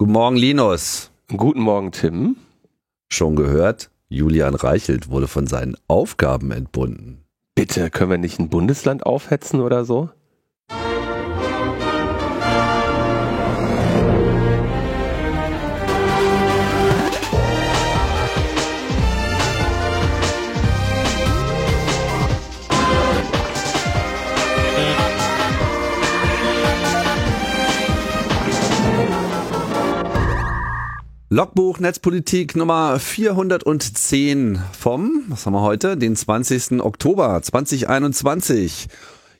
Guten Morgen, Linus. Guten Morgen, Tim. Schon gehört, Julian Reichelt wurde von seinen Aufgaben entbunden. Bitte, können wir nicht ein Bundesland aufhetzen oder so? Logbuch Netzpolitik Nummer 410 vom, was haben wir heute, den 20. Oktober 2021.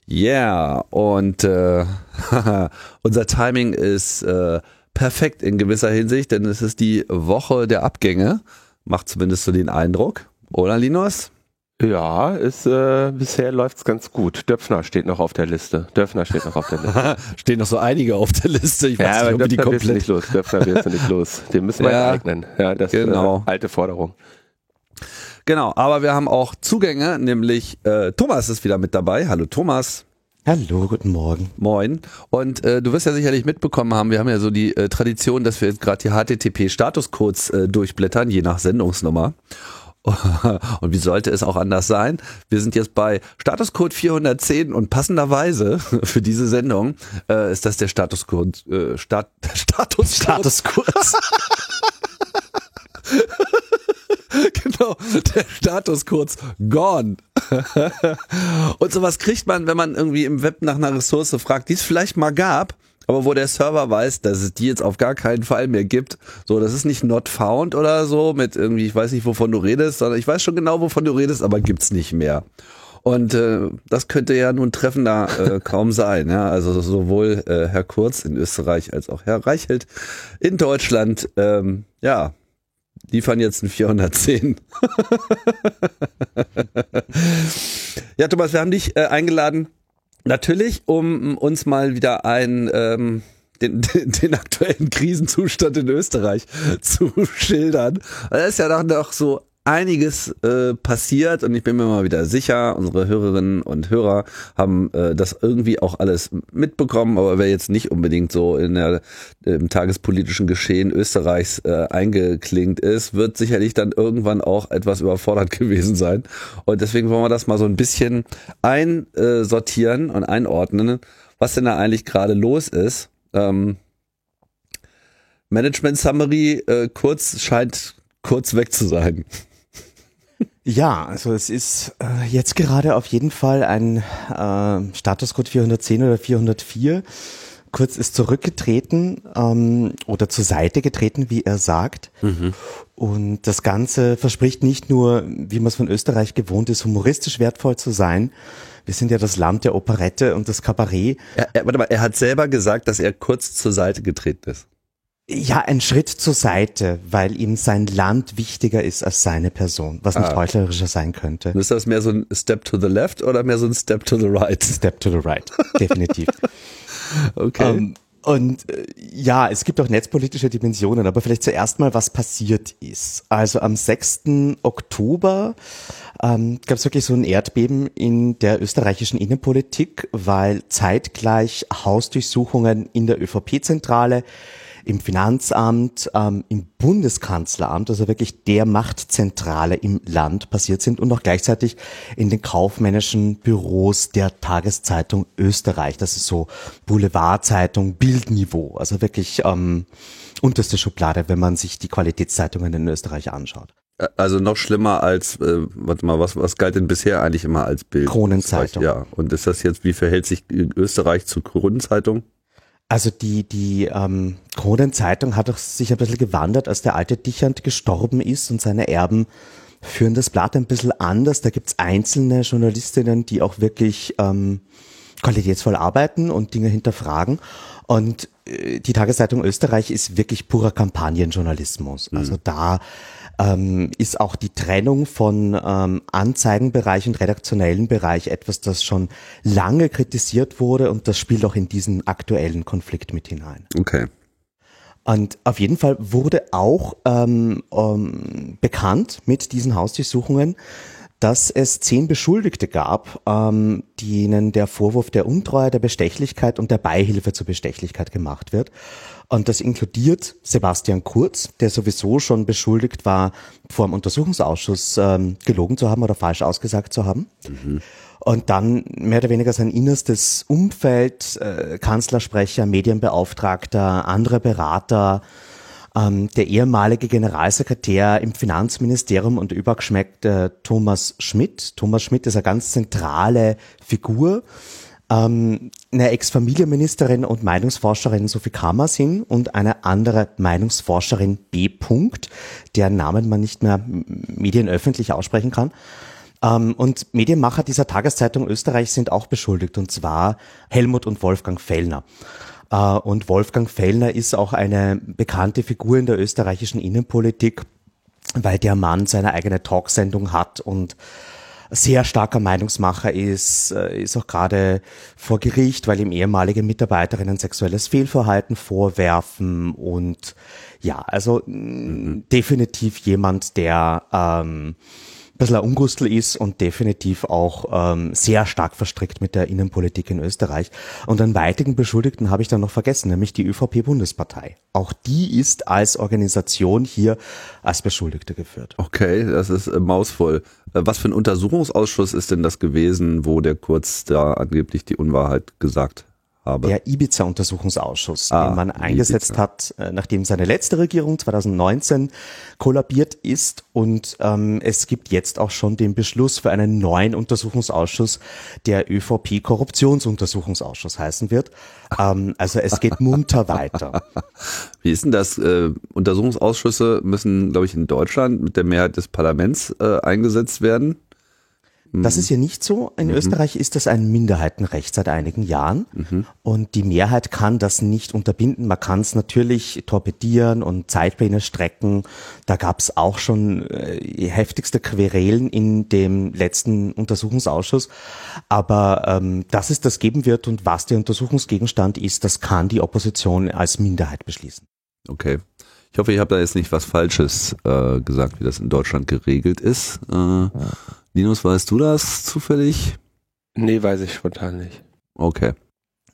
Yeah, und äh, unser Timing ist äh, perfekt in gewisser Hinsicht, denn es ist die Woche der Abgänge. Macht zumindest so den Eindruck. Oder Linus? Ja, ist, äh, bisher läuft's ganz gut. Döpfner steht noch auf der Liste. Döpfner steht noch auf der Liste. Stehen noch so einige auf der Liste. Ich weiß ja, nicht, ob Döpfner die komplett nicht los. Döpfner wird nicht los. Den müssen wir ja, eignen. Ja, das genau. ist äh, alte Forderung. Genau, aber wir haben auch Zugänge, nämlich äh, Thomas ist wieder mit dabei. Hallo Thomas. Hallo, guten Morgen. Moin. Und äh, du wirst ja sicherlich mitbekommen haben, wir haben ja so die äh, Tradition, dass wir jetzt gerade die HTTP-Statuscodes äh, durchblättern, je nach Sendungsnummer. Und wie sollte es auch anders sein? Wir sind jetzt bei Statuscode 410 und passenderweise für diese Sendung äh, ist das der Statuscode äh, Stat Status Statuscode. genau, der Status kurz gone. und sowas kriegt man, wenn man irgendwie im Web nach einer Ressource fragt, die es vielleicht mal gab, aber wo der Server weiß, dass es die jetzt auf gar keinen Fall mehr gibt. So, das ist nicht not found oder so mit irgendwie, ich weiß nicht, wovon du redest, sondern ich weiß schon genau, wovon du redest, aber gibt's nicht mehr. Und äh, das könnte ja nun treffender äh, kaum sein. Ja? Also sowohl äh, Herr Kurz in Österreich als auch Herr Reichelt in Deutschland, ähm, ja, liefern jetzt ein 410. ja, Thomas, wir haben dich äh, eingeladen, Natürlich, um uns mal wieder ein ähm, den, den, den aktuellen Krisenzustand in Österreich zu schildern. Da ist ja doch so einiges äh, passiert und ich bin mir mal wieder sicher, unsere Hörerinnen und Hörer haben äh, das irgendwie auch alles mitbekommen, aber wer jetzt nicht unbedingt so in der im tagespolitischen Geschehen Österreichs äh, eingeklingt ist, wird sicherlich dann irgendwann auch etwas überfordert gewesen sein und deswegen wollen wir das mal so ein bisschen einsortieren und einordnen, was denn da eigentlich gerade los ist. Ähm, Management Summary äh, kurz scheint kurz weg zu sein. Ja, also es ist äh, jetzt gerade auf jeden Fall ein äh, Statuscode 410 oder 404. Kurz ist zurückgetreten ähm, oder zur Seite getreten, wie er sagt. Mhm. Und das Ganze verspricht nicht nur, wie man es von Österreich gewohnt ist, humoristisch wertvoll zu sein. Wir sind ja das Land der Operette und des Kabarett. Er, er, warte mal, er hat selber gesagt, dass er kurz zur Seite getreten ist. Ja, ein Schritt zur Seite, weil ihm sein Land wichtiger ist als seine Person, was nicht ah. heuchlerischer sein könnte. Ist das mehr so ein Step to the left oder mehr so ein Step to the right? Step to the right, definitiv. okay. Um, ähm, und äh, ja, es gibt auch netzpolitische Dimensionen, aber vielleicht zuerst mal, was passiert ist. Also am 6. Oktober ähm, gab es wirklich so ein Erdbeben in der österreichischen Innenpolitik, weil zeitgleich Hausdurchsuchungen in der ÖVP-Zentrale im Finanzamt, ähm, im Bundeskanzleramt, also wirklich der Machtzentrale im Land passiert sind und auch gleichzeitig in den kaufmännischen Büros der Tageszeitung Österreich. Das ist so Boulevardzeitung, Bildniveau, also wirklich ähm, unterste Schublade, wenn man sich die Qualitätszeitungen in Österreich anschaut. Also noch schlimmer als, äh, warte mal, was, was galt denn bisher eigentlich immer als Bild? Kronenzeitung. Ja, und ist das jetzt, wie verhält sich Österreich zur Kronenzeitung? Also die, die ähm, Kronenzeitung hat auch sich ein bisschen gewandert, als der alte Dichand gestorben ist und seine Erben führen das Blatt ein bisschen anders. Da gibt's einzelne Journalistinnen, die auch wirklich ähm, qualitätsvoll arbeiten und Dinge hinterfragen. Und äh, die Tageszeitung Österreich ist wirklich purer Kampagnenjournalismus. Mhm. Also da ähm, ist auch die Trennung von ähm, Anzeigenbereich und redaktionellen Bereich etwas, das schon lange kritisiert wurde und das spielt auch in diesen aktuellen Konflikt mit hinein. Okay. Und auf jeden Fall wurde auch ähm, ähm, bekannt mit diesen Hausdurchsuchungen, dass es zehn Beschuldigte gab, ähm, denen der Vorwurf der Untreue, der Bestechlichkeit und der Beihilfe zur Bestechlichkeit gemacht wird. Und das inkludiert Sebastian Kurz, der sowieso schon beschuldigt war, vor dem Untersuchungsausschuss ähm, gelogen zu haben oder falsch ausgesagt zu haben. Mhm. Und dann mehr oder weniger sein innerstes Umfeld, äh, Kanzlersprecher, Medienbeauftragter, andere Berater, ähm, der ehemalige Generalsekretär im Finanzministerium und übergeschmeckt äh, Thomas Schmidt. Thomas Schmidt ist eine ganz zentrale Figur. Ähm, eine Ex-Familienministerin und Meinungsforscherin Sophie Kammersin und eine andere Meinungsforscherin B. Punkt, deren Namen man nicht mehr medienöffentlich aussprechen kann. Ähm, und Medienmacher dieser Tageszeitung Österreich sind auch beschuldigt, und zwar Helmut und Wolfgang Fellner. Äh, und Wolfgang Fellner ist auch eine bekannte Figur in der österreichischen Innenpolitik, weil der Mann seine eigene Talksendung hat und sehr starker Meinungsmacher ist, äh, ist auch gerade vor Gericht, weil ihm ehemalige Mitarbeiterinnen sexuelles Fehlverhalten vorwerfen und ja, also mhm. definitiv jemand, der ähm, bisschen ein Ungustel ist und definitiv auch ähm, sehr stark verstrickt mit der Innenpolitik in Österreich. Und einen weiteren Beschuldigten habe ich dann noch vergessen, nämlich die ÖVP-Bundespartei. Auch die ist als Organisation hier als Beschuldigte geführt. Okay, das ist äh, mausvoll. Äh, was für ein Untersuchungsausschuss ist denn das gewesen, wo der Kurz da angeblich die Unwahrheit gesagt habe. Der Ibiza-Untersuchungsausschuss, ah, den man eingesetzt Ibiza. hat, äh, nachdem seine letzte Regierung 2019 kollabiert ist. Und ähm, es gibt jetzt auch schon den Beschluss für einen neuen Untersuchungsausschuss, der ÖVP-Korruptionsuntersuchungsausschuss heißen wird. Ähm, also es geht munter weiter. Wie ist denn das? Äh, Untersuchungsausschüsse müssen, glaube ich, in Deutschland mit der Mehrheit des Parlaments äh, eingesetzt werden. Das mhm. ist hier nicht so. In mhm. Österreich ist das ein Minderheitenrecht seit einigen Jahren mhm. und die Mehrheit kann das nicht unterbinden. Man kann es natürlich torpedieren und Zeitpläne strecken. Da gab es auch schon äh, heftigste Querelen in dem letzten Untersuchungsausschuss. Aber ähm, dass es das geben wird und was der Untersuchungsgegenstand ist, das kann die Opposition als Minderheit beschließen. Okay. Ich hoffe, ich habe da jetzt nicht was Falsches äh, gesagt, wie das in Deutschland geregelt ist. Äh, ja. Linus, weißt du das zufällig? Nee, weiß ich spontan nicht. Okay.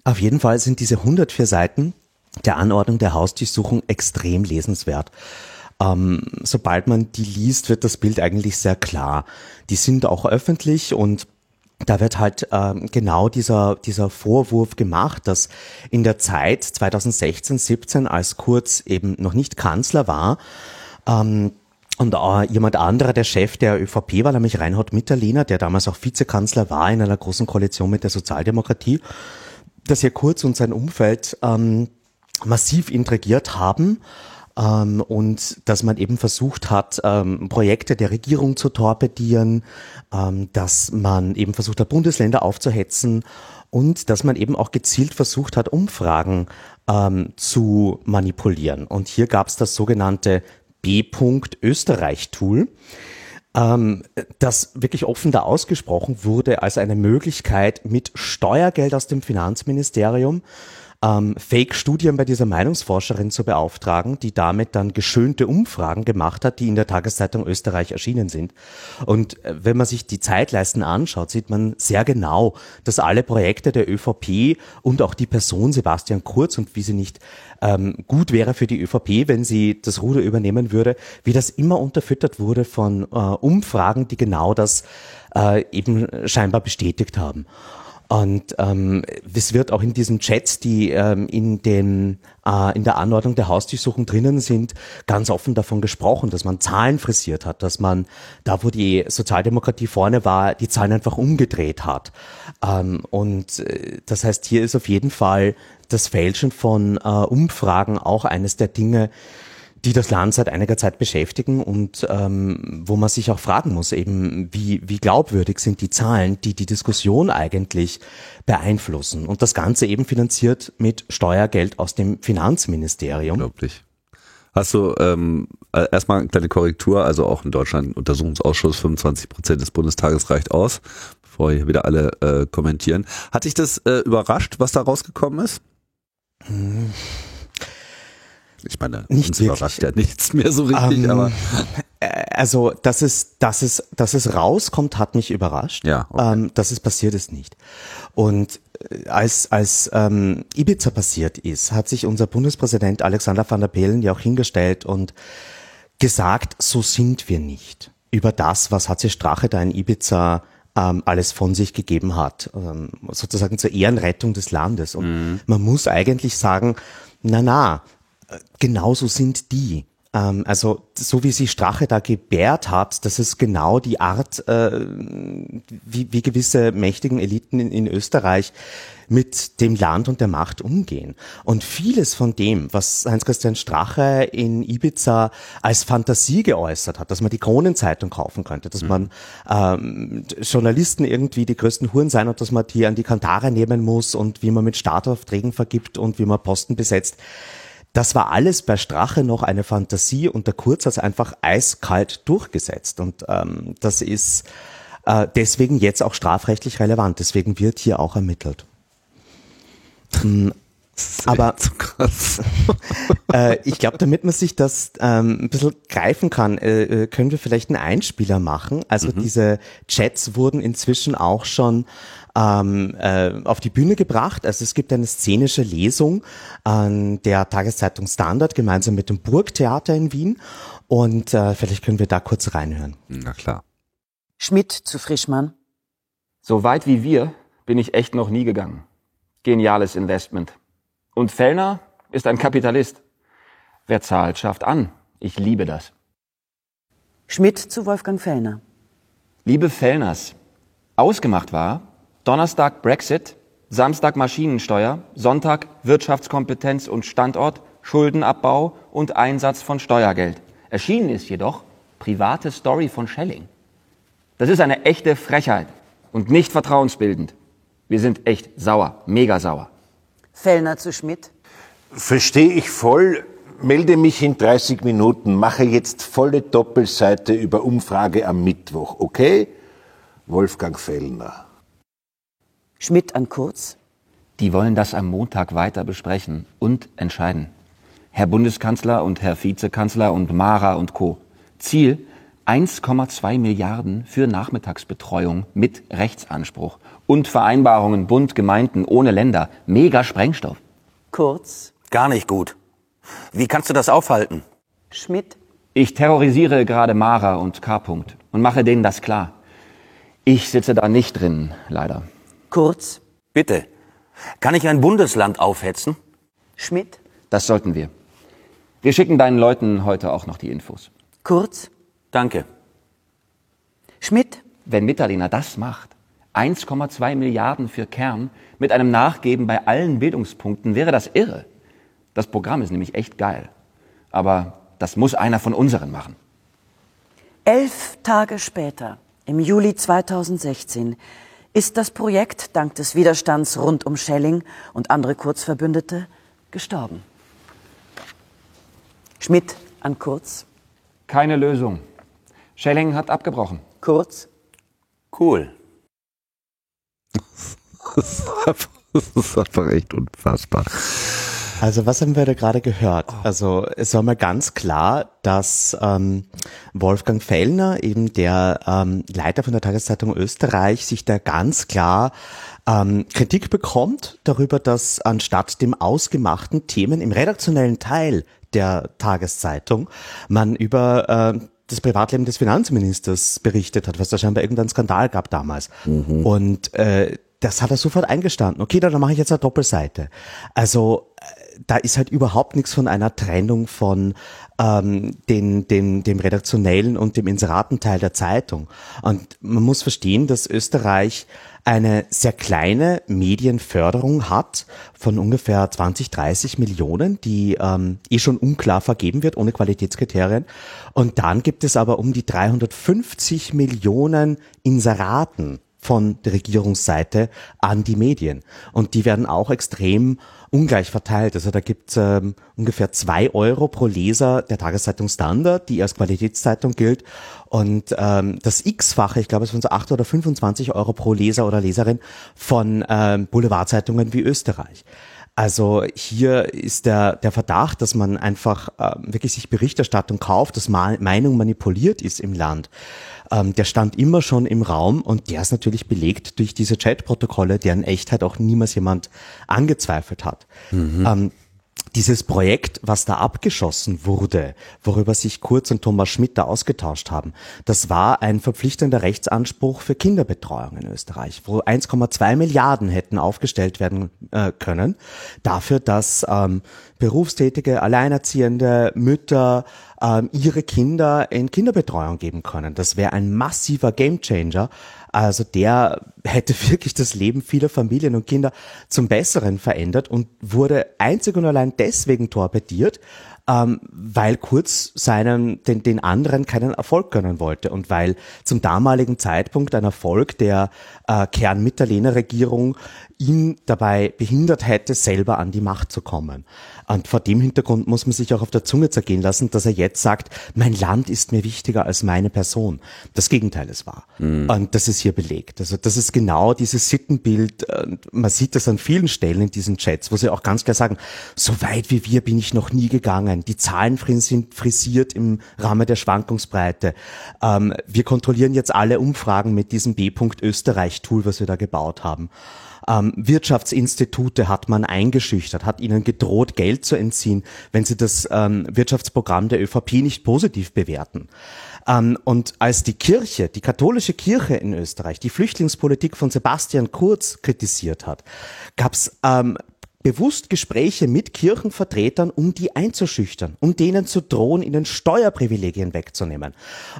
Auf jeden Fall sind diese 104 Seiten der Anordnung der Hausdurchsuchung extrem lesenswert. Ähm, sobald man die liest, wird das Bild eigentlich sehr klar. Die sind auch öffentlich und da wird halt ähm, genau dieser, dieser Vorwurf gemacht, dass in der Zeit 2016, 17, als Kurz eben noch nicht Kanzler war, ähm, und äh, jemand anderer, der Chef der ÖVP war, nämlich Reinhard Mitterlehner, der damals auch Vizekanzler war in einer großen Koalition mit der Sozialdemokratie, dass hier Kurz und sein Umfeld ähm, massiv intrigiert haben ähm, und dass man eben versucht hat, ähm, Projekte der Regierung zu torpedieren, ähm, dass man eben versucht hat, Bundesländer aufzuhetzen und dass man eben auch gezielt versucht hat, Umfragen ähm, zu manipulieren. Und hier gab es das sogenannte B-Österreich-Tool, ähm, das wirklich offen da ausgesprochen wurde als eine Möglichkeit, mit Steuergeld aus dem Finanzministerium ähm, Fake-Studien bei dieser Meinungsforscherin zu beauftragen, die damit dann geschönte Umfragen gemacht hat, die in der Tageszeitung Österreich erschienen sind. Und äh, wenn man sich die Zeitleisten anschaut, sieht man sehr genau, dass alle Projekte der ÖVP und auch die Person Sebastian Kurz und wie sie nicht ähm, gut wäre für die ÖVP, wenn sie das Ruder übernehmen würde, wie das immer unterfüttert wurde von äh, Umfragen, die genau das äh, eben scheinbar bestätigt haben. Und ähm, es wird auch in diesen Chats, die ähm, in, den, äh, in der Anordnung der Hausdurchsuchung drinnen sind, ganz offen davon gesprochen, dass man Zahlen frisiert hat, dass man da, wo die Sozialdemokratie vorne war, die Zahlen einfach umgedreht hat. Ähm, und äh, das heißt, hier ist auf jeden Fall das Fälschen von äh, Umfragen auch eines der Dinge, die das Land seit einiger Zeit beschäftigen und ähm, wo man sich auch fragen muss, eben wie, wie glaubwürdig sind die Zahlen, die die Diskussion eigentlich beeinflussen. Und das Ganze eben finanziert mit Steuergeld aus dem Finanzministerium. Unglaublich. Hast du ähm, äh, erstmal eine kleine Korrektur, also auch in Deutschland Untersuchungsausschuss, 25 Prozent des Bundestages reicht aus, bevor hier wieder alle äh, kommentieren. Hat dich das äh, überrascht, was da rausgekommen ist? Hm. Ich meine, nicht überrascht ja nichts mehr so richtig, um, ähm, aber. Äh, Also, dass es, dass es, dass es rauskommt, hat mich überrascht. Ja, okay. ähm, dass es passiert ist nicht. Und äh, als, als ähm, Ibiza passiert ist, hat sich unser Bundespräsident Alexander van der Bellen ja auch hingestellt und gesagt, so sind wir nicht. Über das, was HC Strache da in Ibiza ähm, alles von sich gegeben hat, ähm, sozusagen zur Ehrenrettung des Landes. Und Mhm. man muss eigentlich sagen, na na, genauso sind die. Ähm, also so wie sich Strache da gebärt hat, das ist genau die Art, äh, wie, wie gewisse mächtigen Eliten in, in Österreich mit dem Land und der Macht umgehen. Und vieles von dem, was Heinz-Christian Strache in Ibiza als Fantasie geäußert hat, dass man die Kronenzeitung kaufen könnte, dass man ähm, Journalisten irgendwie die größten Huren sein und dass man die an die Kantare nehmen muss und wie man mit Startaufträgen vergibt und wie man Posten besetzt. Das war alles bei Strache noch eine Fantasie und der Kurz hat es einfach eiskalt durchgesetzt. Und ähm, das ist äh, deswegen jetzt auch strafrechtlich relevant. Deswegen wird hier auch ermittelt. Hm, Aber äh, ich glaube, damit man sich das ähm, ein bisschen greifen kann, äh, äh, können wir vielleicht einen Einspieler machen. Also diese Chats wurden inzwischen auch schon ähm, äh, auf die Bühne gebracht. Also es gibt eine szenische Lesung an der Tageszeitung Standard gemeinsam mit dem Burgtheater in Wien. Und äh, vielleicht können wir da kurz reinhören. Na klar. Schmidt zu Frischmann. So weit wie wir bin ich echt noch nie gegangen. Geniales Investment. Und Fellner ist ein Kapitalist. Wer zahlt, schafft an. Ich liebe das. Schmidt zu Wolfgang Fellner. Liebe Fellners, ausgemacht war Donnerstag Brexit, Samstag Maschinensteuer, Sonntag Wirtschaftskompetenz und Standort, Schuldenabbau und Einsatz von Steuergeld. Erschienen ist jedoch private Story von Schelling. Das ist eine echte Frechheit und nicht vertrauensbildend. Wir sind echt sauer, mega sauer. Fellner zu Schmidt. Verstehe ich voll, melde mich in 30 Minuten, mache jetzt volle Doppelseite über Umfrage am Mittwoch, okay? Wolfgang Fellner. Schmidt an Kurz. Die wollen das am Montag weiter besprechen und entscheiden. Herr Bundeskanzler und Herr Vizekanzler und Mara und Co. Ziel 1,2 Milliarden für Nachmittagsbetreuung mit Rechtsanspruch und Vereinbarungen Bund, Gemeinden ohne Länder. Mega Sprengstoff. Kurz. Gar nicht gut. Wie kannst du das aufhalten? Schmidt. Ich terrorisiere gerade Mara und K. -Punkt und mache denen das klar. Ich sitze da nicht drin, leider. Kurz. Bitte. Kann ich ein Bundesland aufhetzen? Schmidt. Das sollten wir. Wir schicken deinen Leuten heute auch noch die Infos. Kurz. Danke. Schmidt. Wenn Mitterlehner das macht, 1,2 Milliarden für Kern mit einem Nachgeben bei allen Bildungspunkten, wäre das irre. Das Programm ist nämlich echt geil. Aber das muss einer von unseren machen. Elf Tage später, im Juli 2016, ist das Projekt dank des Widerstands rund um Schelling und andere Kurzverbündete gestorben. Schmidt an Kurz. Keine Lösung. Schelling hat abgebrochen. Kurz. Cool. Das ist einfach, das ist einfach echt unfassbar. Also was haben wir da gerade gehört? Also es war mal ganz klar, dass ähm, Wolfgang Fellner, eben der ähm, Leiter von der Tageszeitung Österreich, sich da ganz klar ähm, Kritik bekommt darüber, dass anstatt dem ausgemachten Themen im redaktionellen Teil der Tageszeitung man über äh, das Privatleben des Finanzministers berichtet hat, was da scheinbar irgendeinen Skandal gab damals. Und äh, das hat er sofort eingestanden. Okay, dann mache ich jetzt eine Doppelseite. Also äh, da ist halt überhaupt nichts von einer Trennung von ähm, den, den, dem redaktionellen und dem Inseratenteil der Zeitung. Und man muss verstehen, dass Österreich eine sehr kleine Medienförderung hat von ungefähr 20, 30 Millionen, die ähm, eh schon unklar vergeben wird, ohne Qualitätskriterien. Und dann gibt es aber um die 350 Millionen Inseraten von der Regierungsseite an die Medien. Und die werden auch extrem ungleich verteilt. Also da gibt es ähm, ungefähr zwei Euro pro Leser der Tageszeitung Standard, die als Qualitätszeitung gilt. Und ähm, das X-fache, ich glaube es sind so 8 oder 25 Euro pro Leser oder Leserin von ähm, Boulevardzeitungen wie Österreich. Also hier ist der, der Verdacht, dass man einfach äh, wirklich sich Berichterstattung kauft, dass Ma Meinung manipuliert ist im Land. Ähm, der stand immer schon im Raum und der ist natürlich belegt durch diese Chatprotokolle, deren Echtheit auch niemals jemand angezweifelt hat. Ähm, dieses Projekt, was da abgeschossen wurde, worüber sich Kurz und Thomas Schmidt da ausgetauscht haben, das war ein verpflichtender Rechtsanspruch für Kinderbetreuung in Österreich, wo 1,2 Milliarden hätten aufgestellt werden äh, können, dafür, dass ähm, berufstätige, alleinerziehende Mütter ähm, ihre Kinder in Kinderbetreuung geben können. Das wäre ein massiver Gamechanger. Also der hätte wirklich das Leben vieler Familien und Kinder zum Besseren verändert und wurde einzig und allein deswegen torpediert, ähm, weil Kurz seinen, den, den anderen keinen Erfolg gönnen wollte und weil zum damaligen Zeitpunkt ein Erfolg der äh, Kern-Mitterlehner-Regierung ihn dabei behindert hätte, selber an die Macht zu kommen. Und vor dem Hintergrund muss man sich auch auf der Zunge zergehen lassen, dass er jetzt sagt, mein Land ist mir wichtiger als meine Person. Das Gegenteil ist wahr. Und das ist hier belegt. Also das ist genau dieses Sittenbild. Man sieht das an vielen Stellen in diesen Chats, wo sie auch ganz klar sagen, so weit wie wir bin ich noch nie gegangen. Die Zahlen sind frisiert im Rahmen der Schwankungsbreite. Ähm, wir kontrollieren jetzt alle Umfragen mit diesem B-Punkt Österreich-Tool, was wir da gebaut haben. Ähm, Wirtschaftsinstitute hat man eingeschüchtert, hat ihnen gedroht, Geld zu entziehen, wenn sie das ähm, Wirtschaftsprogramm der ÖVP nicht positiv bewerten. Ähm, und als die Kirche, die katholische Kirche in Österreich, die Flüchtlingspolitik von Sebastian Kurz kritisiert hat, gab es ähm, bewusst Gespräche mit Kirchenvertretern, um die einzuschüchtern, um denen zu drohen, ihnen Steuerprivilegien wegzunehmen.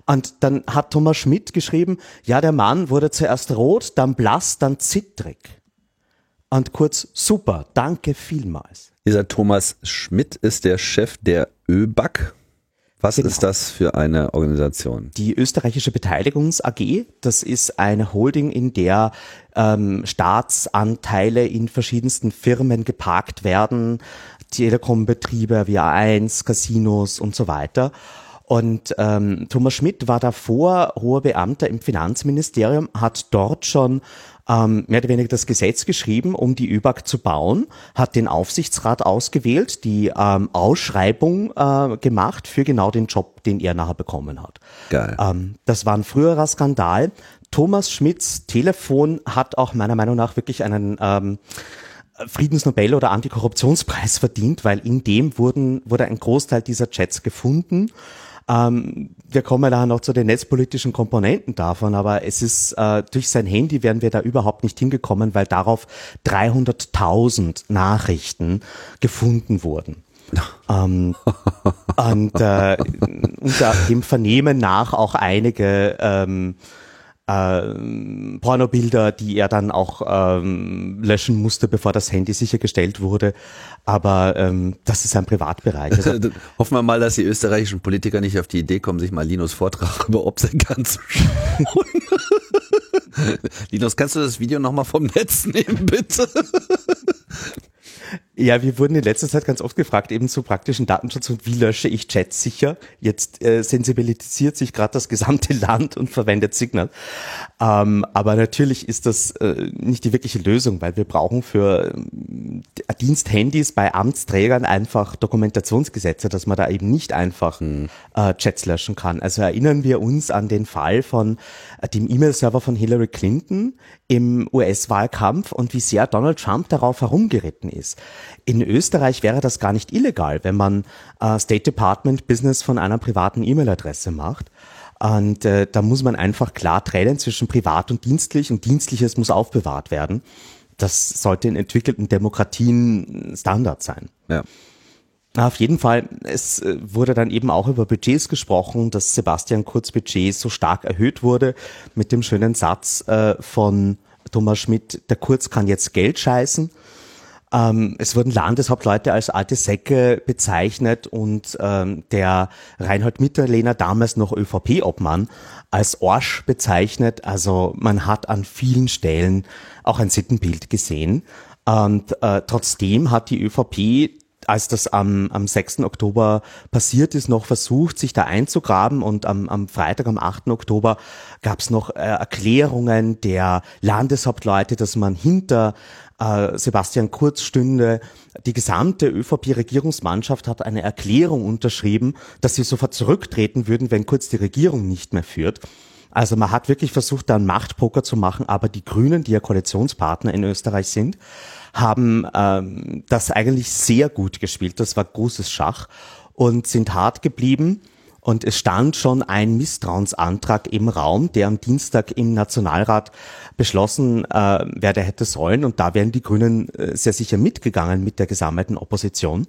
Und dann hat Thomas Schmidt geschrieben, ja, der Mann wurde zuerst rot, dann blass, dann zittrig. Und kurz, super, danke vielmals. Dieser Thomas Schmidt ist der Chef der ÖBAG. Was Genau. ist das für eine Organisation? Die österreichische Beteiligungs AG, das ist eine Holding, in der ähm, Staatsanteile in verschiedensten Firmen geparkt werden, Telekombetriebe wie A1, Casinos und so weiter. Und ähm, Thomas Schmidt war davor hoher Beamter im Finanzministerium, hat dort schon ähm, mehr oder weniger das Gesetz geschrieben, um die ÖBAG zu bauen, hat den Aufsichtsrat ausgewählt, die ähm, Ausschreibung äh, gemacht für genau den Job, den er nachher bekommen hat. Geil. Ähm, das war ein früherer Skandal. Thomas Schmidts Telefon hat auch meiner Meinung nach wirklich einen ähm, Friedensnobel oder Antikorruptionspreis verdient, weil in dem wurden, wurde ein Großteil dieser Chats gefunden. Ähm, wir kommen da noch zu den netzpolitischen Komponenten davon, aber es ist äh, durch sein Handy wären wir da überhaupt nicht hingekommen, weil darauf 300.000 Nachrichten gefunden wurden. ähm, und äh, unter dem Vernehmen nach auch einige ähm, ähm, Pornobilder, die er dann auch ähm, löschen musste, bevor das Handy sichergestellt wurde. Aber ähm, das ist ein Privatbereich. Also, Hoffen wir mal, dass die österreichischen Politiker nicht auf die Idee kommen, sich mal Linus Vortrag über Obsenk anzuschauen. Linus, kannst du das Video nochmal vom Netz nehmen, bitte? Ja, wir wurden in letzter Zeit ganz oft gefragt, eben zu praktischen Datenschutz und wie lösche ich Chats sicher. Jetzt äh, sensibilisiert sich gerade das gesamte Land und verwendet Signal. Ähm, aber natürlich ist das äh, nicht die wirkliche Lösung, weil wir brauchen für ähm, Diensthandys bei Amtsträgern einfach Dokumentationsgesetze, dass man da eben nicht einfach äh, Chats löschen kann. Also erinnern wir uns an den Fall von äh, dem E-Mail-Server von Hillary Clinton im US-Wahlkampf und wie sehr Donald Trump darauf herumgeritten ist. In Österreich wäre das gar nicht illegal, wenn man äh, State Department Business von einer privaten E-Mail-Adresse macht. Und äh, da muss man einfach klar trennen zwischen privat und dienstlich und dienstliches muss aufbewahrt werden. Das sollte in entwickelten Demokratien Standard sein. Ja. Auf jeden Fall, es äh, wurde dann eben auch über Budgets gesprochen, dass Sebastian Kurz Budget so stark erhöht wurde mit dem schönen Satz äh, von Thomas Schmidt, der Kurz kann jetzt Geld scheißen. Ähm, es wurden Landeshauptleute als alte Säcke bezeichnet und ähm, der Reinhold Mitterlehner, damals noch ÖVP-Obmann, als Orsch bezeichnet. Also man hat an vielen Stellen auch ein Sittenbild gesehen. Und äh, trotzdem hat die ÖVP als das am, am 6. Oktober passiert ist, noch versucht, sich da einzugraben und am, am Freitag, am 8. Oktober gab es noch äh, Erklärungen der Landeshauptleute, dass man hinter äh, Sebastian Kurz stünde. Die gesamte ÖVP-Regierungsmannschaft hat eine Erklärung unterschrieben, dass sie sofort zurücktreten würden, wenn Kurz die Regierung nicht mehr führt. Also man hat wirklich versucht, da einen Machtpoker zu machen, aber die Grünen, die ja Koalitionspartner in Österreich sind, haben ähm, das eigentlich sehr gut gespielt. Das war großes Schach und sind hart geblieben. Und es stand schon ein Misstrauensantrag im Raum, der am Dienstag im Nationalrat beschlossen äh, werde hätte sollen. Und da wären die Grünen äh, sehr sicher mitgegangen mit der gesammelten Opposition.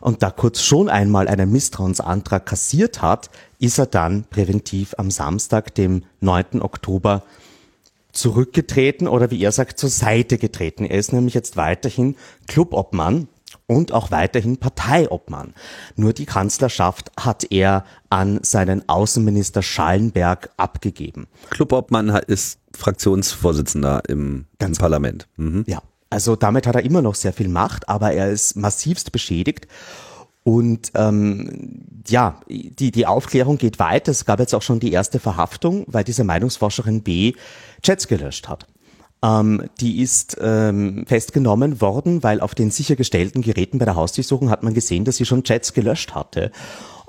Und da Kurz schon einmal einen Misstrauensantrag kassiert hat, ist er dann präventiv am Samstag, dem 9. Oktober, zurückgetreten oder wie er sagt, zur Seite getreten. Er ist nämlich jetzt weiterhin Clubobmann und auch weiterhin Parteiobmann. Nur die Kanzlerschaft hat er an seinen Außenminister Schallenberg abgegeben. Clubobmann ist Fraktionsvorsitzender im, im Parlament. Mhm. Ja, also damit hat er immer noch sehr viel Macht, aber er ist massivst beschädigt. Und ähm, ja, die, die Aufklärung geht weiter. Es gab jetzt auch schon die erste Verhaftung, weil diese Meinungsforscherin B Chats gelöscht hat. Ähm, die ist ähm, festgenommen worden, weil auf den sichergestellten Geräten bei der Hausdurchsuchung hat man gesehen, dass sie schon Chats gelöscht hatte.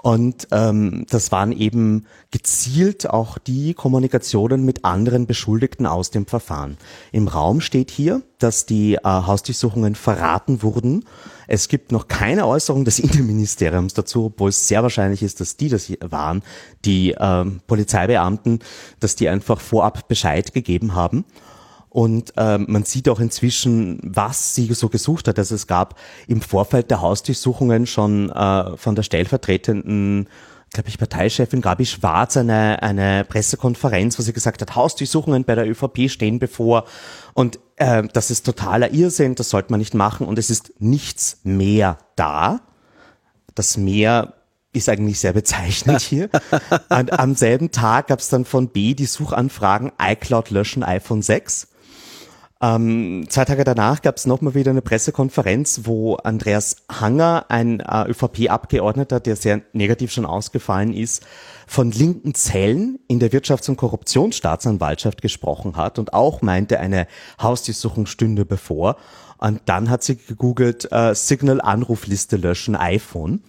Und ähm, das waren eben gezielt auch die Kommunikationen mit anderen Beschuldigten aus dem Verfahren. Im Raum steht hier, dass die äh, Hausdurchsuchungen verraten wurden. Es gibt noch keine Äußerung des Innenministeriums dazu, obwohl es sehr wahrscheinlich ist, dass die das waren, die äh, Polizeibeamten, dass die einfach vorab Bescheid gegeben haben. Und ähm, man sieht auch inzwischen, was sie so gesucht hat. Also es gab im Vorfeld der Hausdurchsuchungen schon äh, von der stellvertretenden glaube ich, Parteichefin Gabi Schwarz eine, eine Pressekonferenz, wo sie gesagt hat, Hausdurchsuchungen bei der ÖVP stehen bevor und äh, das ist totaler Irrsinn, das sollte man nicht machen und es ist nichts mehr da. Das Mehr ist eigentlich sehr bezeichnend hier. und am selben Tag gab es dann von B die Suchanfragen iCloud löschen iPhone 6 ähm, zwei Tage danach gab es nochmal wieder eine Pressekonferenz, wo Andreas Hanger, ein äh, ÖVP-Abgeordneter, der sehr negativ schon ausgefallen ist, von linken Zellen in der Wirtschafts- und Korruptionsstaatsanwaltschaft gesprochen hat und auch meinte, eine Hausdurchsuchung stünde bevor. Und dann hat sie gegoogelt, äh, Signal-Anrufliste löschen iPhone.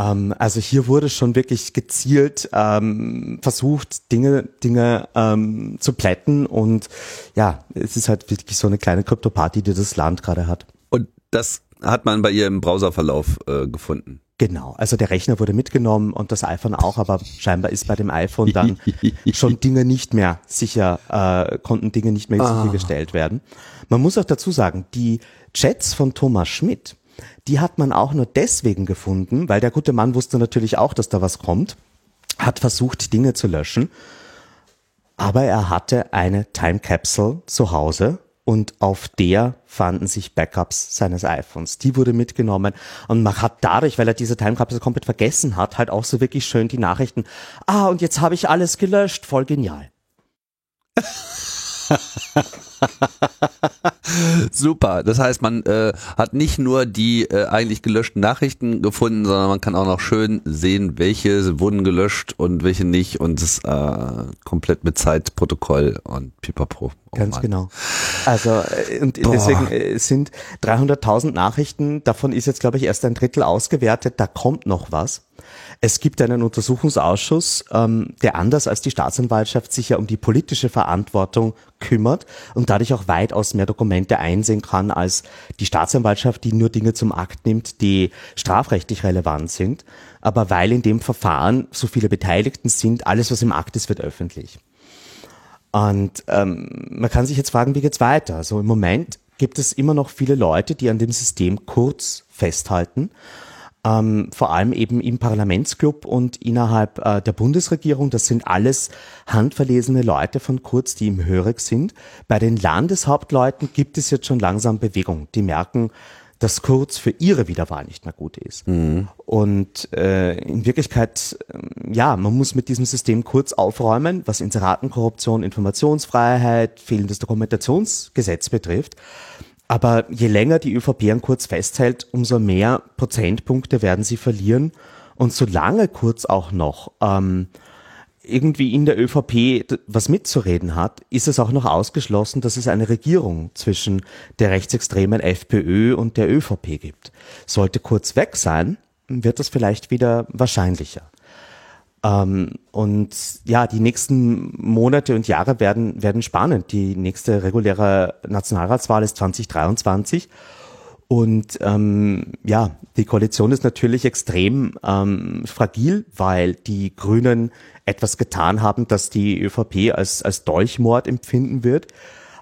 Ähm, also hier wurde schon wirklich gezielt ähm, versucht, Dinge, Dinge ähm, zu plätten und ja, es ist halt wirklich so eine kleine Kryptoparty, die das Land gerade hat. Und das hat man bei ihr im Browserverlauf äh, gefunden. Genau, also der Rechner wurde mitgenommen und das iPhone auch, aber scheinbar ist bei dem iPhone dann schon Dinge nicht mehr sicher, äh, konnten Dinge nicht mehr ah. sichergestellt werden. Man muss auch dazu sagen, die Chats von Thomas Schmidt, die hat man auch nur deswegen gefunden, weil der gute Mann wusste natürlich auch, dass da was kommt, hat versucht, Dinge zu löschen, aber er hatte eine Time Capsule zu Hause und auf der fanden sich Backups seines iPhones. Die wurde mitgenommen und man hat dadurch, weil er diese Time Capsule komplett vergessen hat, halt auch so wirklich schön die Nachrichten, ah, und jetzt habe ich alles gelöscht, voll genial. Super. Das heißt, man äh, hat nicht nur die äh, eigentlich gelöschten Nachrichten gefunden, sondern man kann auch noch schön sehen, welche wurden gelöscht und welche nicht und das äh, komplett mit Zeitprotokoll und Pipapo. Oh Ganz Mann. genau. Also äh, und Boah. deswegen äh, sind 300.000 Nachrichten, davon ist jetzt glaube ich erst ein Drittel ausgewertet, da kommt noch was. Es gibt einen Untersuchungsausschuss, ähm, der anders als die Staatsanwaltschaft sich ja um die politische Verantwortung kümmert und dadurch auch weitaus mehr Dokumente einsehen kann als die Staatsanwaltschaft, die nur Dinge zum Akt nimmt, die strafrechtlich relevant sind. Aber weil in dem Verfahren so viele Beteiligten sind, alles, was im Akt ist, wird öffentlich. Und ähm, man kann sich jetzt fragen, wie geht's weiter? Also im Moment gibt es immer noch viele Leute, die an dem System kurz festhalten ähm, vor allem eben im Parlamentsclub und innerhalb äh, der Bundesregierung. Das sind alles handverlesene Leute von Kurz, die im Hörig sind. Bei den Landeshauptleuten gibt es jetzt schon langsam Bewegung. Die merken, dass Kurz für ihre Wiederwahl nicht mehr gut ist. Mhm. Und äh, in Wirklichkeit, äh, ja, man muss mit diesem System kurz aufräumen, was Inseratenkorruption, Informationsfreiheit, fehlendes Dokumentationsgesetz betrifft. Aber je länger die ÖVP an Kurz festhält, umso mehr Prozentpunkte werden sie verlieren. Und solange Kurz auch noch ähm, irgendwie in der ÖVP was mitzureden hat, ist es auch noch ausgeschlossen, dass es eine Regierung zwischen der rechtsextremen FPÖ und der ÖVP gibt. Sollte Kurz weg sein, wird das vielleicht wieder wahrscheinlicher. Ähm, und ja, die nächsten Monate und Jahre werden, werden spannend. Die nächste reguläre Nationalratswahl ist 2023. Und ähm, ja, die Koalition ist natürlich extrem ähm, fragil, weil die Grünen etwas getan haben, das die ÖVP als, als Dolchmord empfinden wird.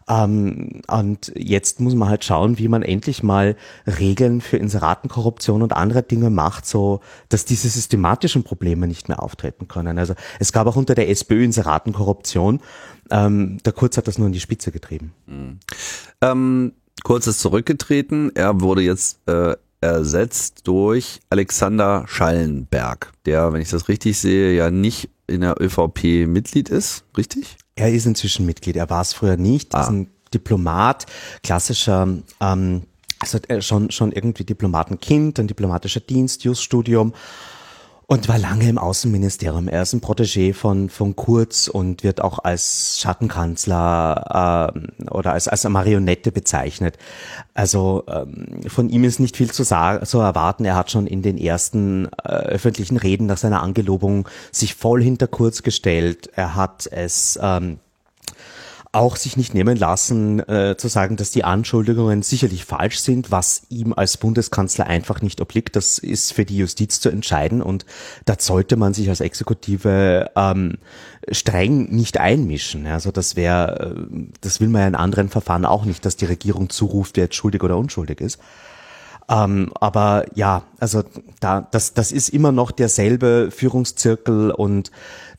Ähm, und jetzt muss man halt schauen, wie man endlich mal Regeln für Inseratenkorruption und andere Dinge macht, so dass diese systematischen Probleme nicht mehr auftreten können. Also es gab auch unter der SPÖ Inseratenkorruption. Ähm, der Kurz hat das nur in die Spitze getrieben. Mhm. Ähm, Kurz ist zurückgetreten. Er wurde jetzt äh, ersetzt durch Alexander Schallenberg, der, wenn ich das richtig sehe, ja nicht in der ÖVP Mitglied ist, richtig? Er ist inzwischen Mitglied. Er war es früher nicht. Ah. Ist ein Diplomat, klassischer, ähm, also schon, schon irgendwie Diplomatenkind, ein diplomatischer Dienst, Just-Studium und war lange im Außenministerium. Er ist ein Protégé von, von Kurz und wird auch als Schattenkanzler äh, oder als, als Marionette bezeichnet. Also ähm, von ihm ist nicht viel zu, sagen, zu erwarten. Er hat schon in den ersten äh, öffentlichen Reden nach seiner Angelobung sich voll hinter Kurz gestellt. Er hat es ähm, auch sich nicht nehmen lassen, äh, zu sagen, dass die Anschuldigungen sicherlich falsch sind, was ihm als Bundeskanzler einfach nicht obliegt. Das ist für die Justiz zu entscheiden und da sollte man sich als Exekutive ähm, streng nicht einmischen. Also das wäre, äh, das will man ja in anderen Verfahren auch nicht, dass die Regierung zuruft, wer jetzt schuldig oder unschuldig ist. Ähm, aber ja, also da, das, das ist immer noch derselbe Führungszirkel und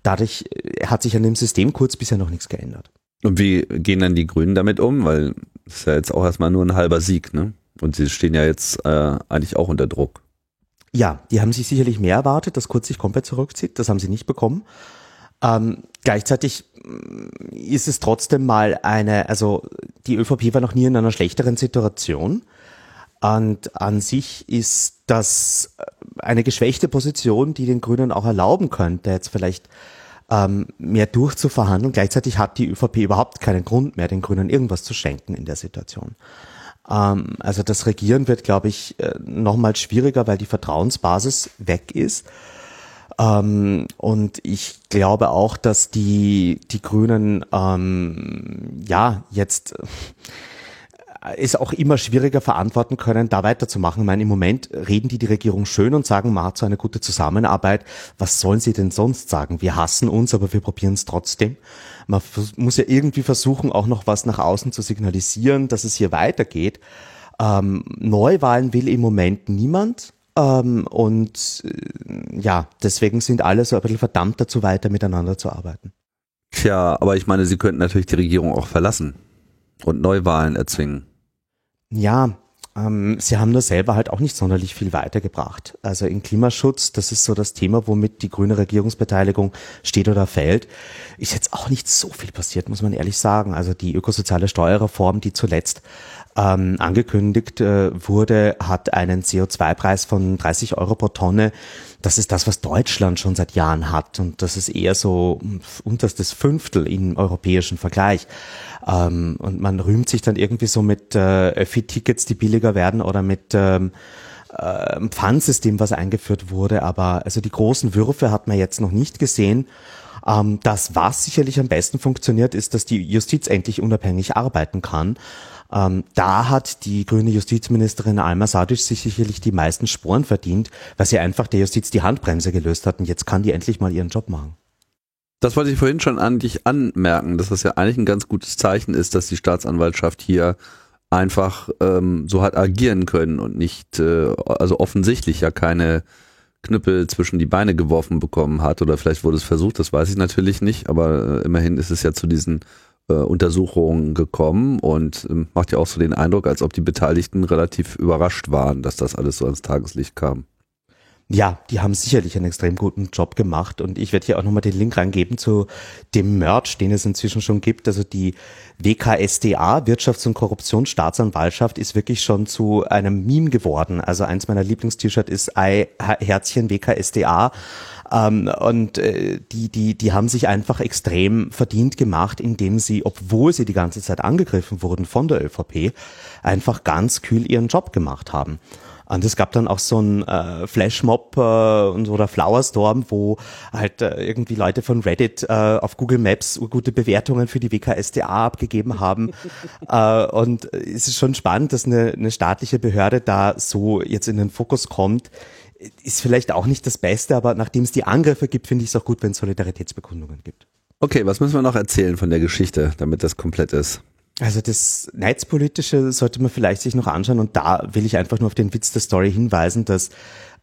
dadurch äh, hat sich an dem System kurz bisher noch nichts geändert. Und wie gehen dann die Grünen damit um? Weil das ist ja jetzt auch erstmal nur ein halber Sieg, ne? Und sie stehen ja jetzt äh, eigentlich auch unter Druck. Ja, die haben sich sicherlich mehr erwartet, dass Kurz sich komplett zurückzieht. Das haben sie nicht bekommen. Ähm, gleichzeitig mm, ist es trotzdem mal eine, also die ÖVP war noch nie in einer schlechteren Situation. Und an sich ist das eine geschwächte Position, die den Grünen auch erlauben könnte, jetzt vielleicht ähm, mehr durchzuverhandeln. Gleichzeitig hat die ÖVP überhaupt keinen Grund mehr, den Grünen irgendwas zu schenken in der Situation. Ähm, also das Regieren wird, glaube ich, äh, nochmal schwieriger, weil die Vertrauensbasis weg ist. Ähm, und ich glaube auch, dass die, die Grünen ähm, ja jetzt es auch immer schwieriger verantworten können, da weiterzumachen. Ich meine, im Moment reden die die Regierung schön und sagen, man hat so eine gute Zusammenarbeit. Was sollen sie denn sonst sagen? Wir hassen uns, aber wir probieren es trotzdem. Man muss ja irgendwie versuchen, auch noch was nach außen zu signalisieren, dass es hier weitergeht. Ähm, Neuwahlen will im Moment niemand. Ähm, und äh, ja, deswegen sind alle so ein bisschen verdammt dazu, weiter miteinander zu arbeiten. Tja, aber ich meine, sie könnten natürlich die Regierung auch verlassen und Neuwahlen erzwingen. Ja, ähm, sie haben nur selber halt auch nicht sonderlich viel weitergebracht. Also in Klimaschutz, das ist so das Thema, womit die grüne Regierungsbeteiligung steht oder fällt, ist jetzt auch nicht so viel passiert, muss man ehrlich sagen. Also die ökosoziale Steuerreform, die zuletzt ähm, angekündigt äh, wurde, hat einen CO2-Preis von 30 Euro pro Tonne. Das ist das, was Deutschland schon seit Jahren hat. Und das ist eher so unterstes Fünftel im europäischen Vergleich. Ähm, und man rühmt sich dann irgendwie so mit äh, Öffi-Tickets, die billiger werden oder mit ähm, äh, Pfandsystem, was eingeführt wurde. Aber also die großen Würfe hat man jetzt noch nicht gesehen. Ähm, das, was sicherlich am besten funktioniert, ist, dass die Justiz endlich unabhängig arbeiten kann. Ähm, da hat die grüne Justizministerin Alma Sadic sich sicherlich die meisten Sporen verdient, weil sie einfach der Justiz die Handbremse gelöst hat und jetzt kann die endlich mal ihren Job machen. Das wollte ich vorhin schon an dich anmerken, dass das ja eigentlich ein ganz gutes Zeichen ist, dass die Staatsanwaltschaft hier einfach ähm, so hat agieren können und nicht, äh, also offensichtlich ja keine Knüppel zwischen die Beine geworfen bekommen hat oder vielleicht wurde es versucht, das weiß ich natürlich nicht, aber äh, immerhin ist es ja zu diesen äh, Untersuchungen gekommen und äh, macht ja auch so den Eindruck, als ob die Beteiligten relativ überrascht waren, dass das alles so ans Tageslicht kam. Ja, die haben sicherlich einen extrem guten Job gemacht und ich werde hier auch nochmal den Link reingeben zu dem Merch, den es inzwischen schon gibt. Also die WKSDA, Wirtschafts- und Korruptionsstaatsanwaltschaft, ist wirklich schon zu einem Meme geworden. Also eins meiner Lieblingst-T-Shirt ist Ei Herzchen WKSDA. Ähm, und äh, die, die, die haben sich einfach extrem verdient gemacht, indem sie, obwohl sie die ganze Zeit angegriffen wurden von der ÖVP, einfach ganz kühl ihren Job gemacht haben. Und es gab dann auch so ein äh, Flashmob äh, und so oder Flowerstorm, wo halt äh, irgendwie Leute von Reddit äh, auf Google Maps gute Bewertungen für die WKSDA abgegeben haben. äh, und es ist schon spannend, dass eine, eine staatliche Behörde da so jetzt in den Fokus kommt. Ist vielleicht auch nicht das Beste, aber nachdem es die Angriffe gibt, finde ich es auch gut, wenn es Solidaritätsbekundungen gibt. Okay, was müssen wir noch erzählen von der Geschichte, damit das komplett ist? Also das Netzpolitische sollte man vielleicht sich noch anschauen und da will ich einfach nur auf den Witz der Story hinweisen, dass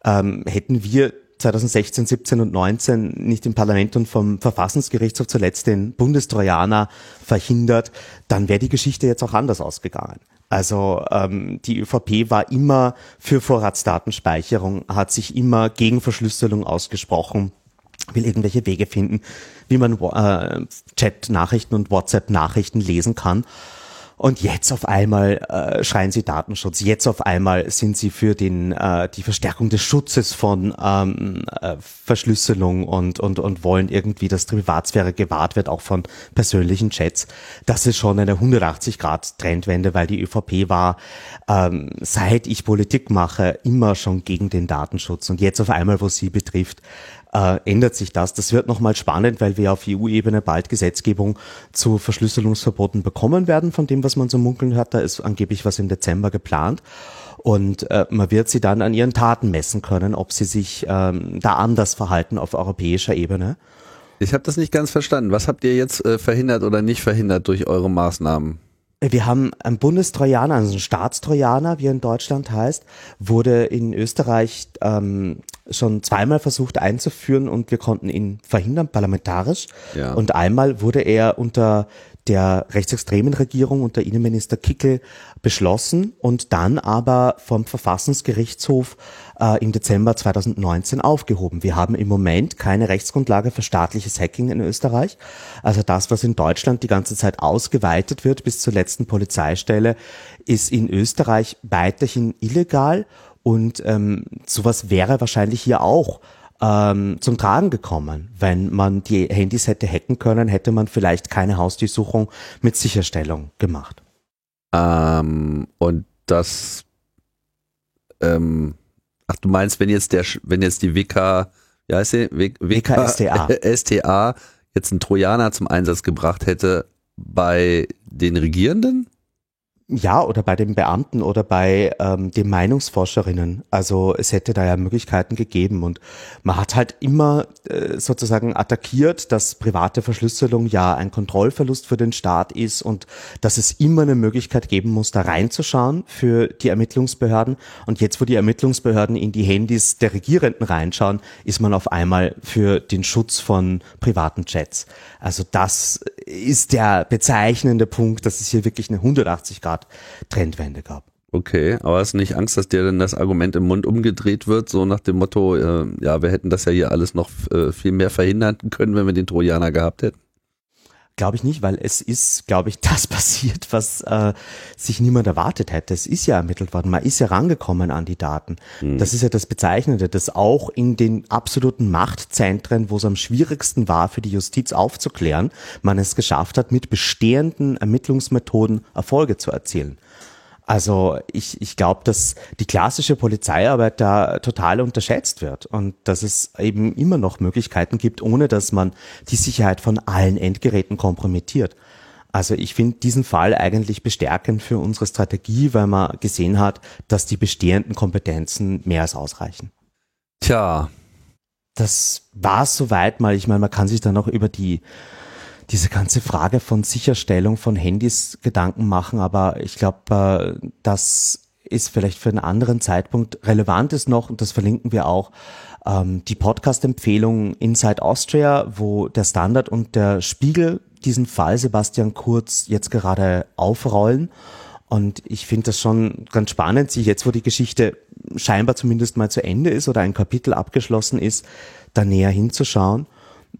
ähm, hätten wir 2016, 17 und 19 nicht im Parlament und vom Verfassungsgerichtshof zuletzt den Bundestrojaner verhindert, dann wäre die Geschichte jetzt auch anders ausgegangen. Also ähm, die ÖVP war immer für Vorratsdatenspeicherung, hat sich immer gegen Verschlüsselung ausgesprochen will irgendwelche Wege finden, wie man äh, Chat-Nachrichten und WhatsApp-Nachrichten lesen kann. Und jetzt auf einmal äh, schreien sie Datenschutz. Jetzt auf einmal sind sie für den äh, die Verstärkung des Schutzes von ähm, äh, Verschlüsselung und und und wollen irgendwie, dass Privatsphäre gewahrt wird, auch von persönlichen Chats. Das ist schon eine 180 Grad Trendwende, weil die ÖVP war ähm, seit ich Politik mache immer schon gegen den Datenschutz und jetzt auf einmal, wo sie betrifft, äh, ändert sich das. Das wird nochmal spannend, weil wir auf EU-Ebene bald Gesetzgebung zu Verschlüsselungsverboten bekommen werden, von dem, was man so munkeln hört. Da ist angeblich was im Dezember geplant. Und äh, man wird sie dann an ihren Taten messen können, ob sie sich ähm, da anders verhalten auf europäischer Ebene. Ich habe das nicht ganz verstanden. Was habt ihr jetzt äh, verhindert oder nicht verhindert durch eure Maßnahmen? Wir haben einen Bundestrojaner, also einen Staatstrojaner, wie er in Deutschland heißt, wurde in Österreich ähm, schon zweimal versucht einzuführen und wir konnten ihn verhindern, parlamentarisch. Ja. Und einmal wurde er unter der rechtsextremen Regierung unter Innenminister Kickel beschlossen und dann aber vom Verfassungsgerichtshof äh, im Dezember 2019 aufgehoben. Wir haben im Moment keine Rechtsgrundlage für staatliches Hacking in Österreich. Also das, was in Deutschland die ganze Zeit ausgeweitet wird bis zur letzten Polizeistelle, ist in Österreich weiterhin illegal und ähm, sowas wäre wahrscheinlich hier auch ähm, zum Tragen gekommen. Wenn man die Handys hätte hacken können, hätte man vielleicht keine Hausdurchsuchung mit Sicherstellung gemacht. Ähm, und das, ähm, ach du meinst, wenn jetzt der, wenn jetzt die WK, wie heißt sie? W WKSTA. STA jetzt einen Trojaner zum Einsatz gebracht hätte bei den Regierenden? Ja, oder bei den Beamten oder bei ähm, den Meinungsforscherinnen. Also es hätte da ja Möglichkeiten gegeben und man hat halt immer äh, sozusagen attackiert, dass private Verschlüsselung ja ein Kontrollverlust für den Staat ist und dass es immer eine Möglichkeit geben muss, da reinzuschauen für die Ermittlungsbehörden. Und jetzt, wo die Ermittlungsbehörden in die Handys der Regierenden reinschauen, ist man auf einmal für den Schutz von privaten Chats. Also das ist der bezeichnende Punkt, dass es hier wirklich eine 180 Grad Trendwende gab. Okay, aber hast du nicht Angst, dass dir denn das Argument im Mund umgedreht wird, so nach dem Motto, äh, ja, wir hätten das ja hier alles noch äh, viel mehr verhindern können, wenn wir den Trojaner gehabt hätten? Glaube ich nicht, weil es ist, glaube ich, das passiert, was äh, sich niemand erwartet hätte. Es ist ja ermittelt worden, man ist ja rangekommen an die Daten. Mhm. Das ist ja das Bezeichnende, dass auch in den absoluten Machtzentren, wo es am schwierigsten war, für die Justiz aufzuklären, man es geschafft hat, mit bestehenden Ermittlungsmethoden Erfolge zu erzielen. Also ich, ich glaube, dass die klassische Polizeiarbeit da total unterschätzt wird und dass es eben immer noch Möglichkeiten gibt, ohne dass man die Sicherheit von allen Endgeräten kompromittiert. Also ich finde diesen Fall eigentlich bestärkend für unsere Strategie, weil man gesehen hat, dass die bestehenden Kompetenzen mehr als ausreichen. Tja. Das war soweit mal. Ich meine, man kann sich dann noch über die diese ganze Frage von Sicherstellung von Handys Gedanken machen, aber ich glaube, äh, das ist vielleicht für einen anderen Zeitpunkt relevant ist noch, und das verlinken wir auch, ähm, die Podcast-Empfehlung Inside Austria, wo der Standard und der Spiegel diesen Fall Sebastian Kurz jetzt gerade aufrollen. Und ich finde das schon ganz spannend, sich jetzt, wo die Geschichte scheinbar zumindest mal zu Ende ist oder ein Kapitel abgeschlossen ist, da näher hinzuschauen.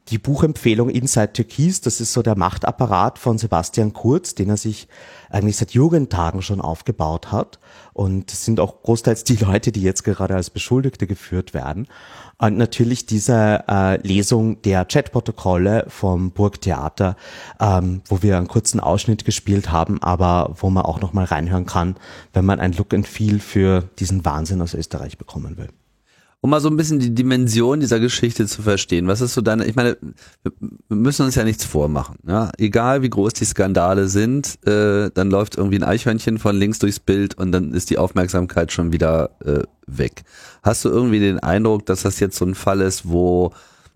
Die Buchempfehlung Inside Türkis, das ist so der Machtapparat von Sebastian Kurz, den er sich eigentlich seit Jugendtagen schon aufgebaut hat. Und das sind auch großteils die Leute, die jetzt gerade als Beschuldigte geführt werden. Und natürlich diese äh, Lesung der Chatprotokolle vom Burgtheater, ähm, wo wir einen kurzen Ausschnitt gespielt haben, aber wo man auch nochmal reinhören kann, wenn man ein Look and Feel für diesen Wahnsinn aus Österreich bekommen will um mal so ein bisschen die Dimension dieser Geschichte zu verstehen. Was ist so deine, ich meine, wir müssen uns ja nichts vormachen. Ja? Egal wie groß die Skandale sind, äh, dann läuft irgendwie ein Eichhörnchen von links durchs Bild und dann ist die Aufmerksamkeit schon wieder äh, weg. Hast du irgendwie den Eindruck, dass das jetzt so ein Fall ist, wo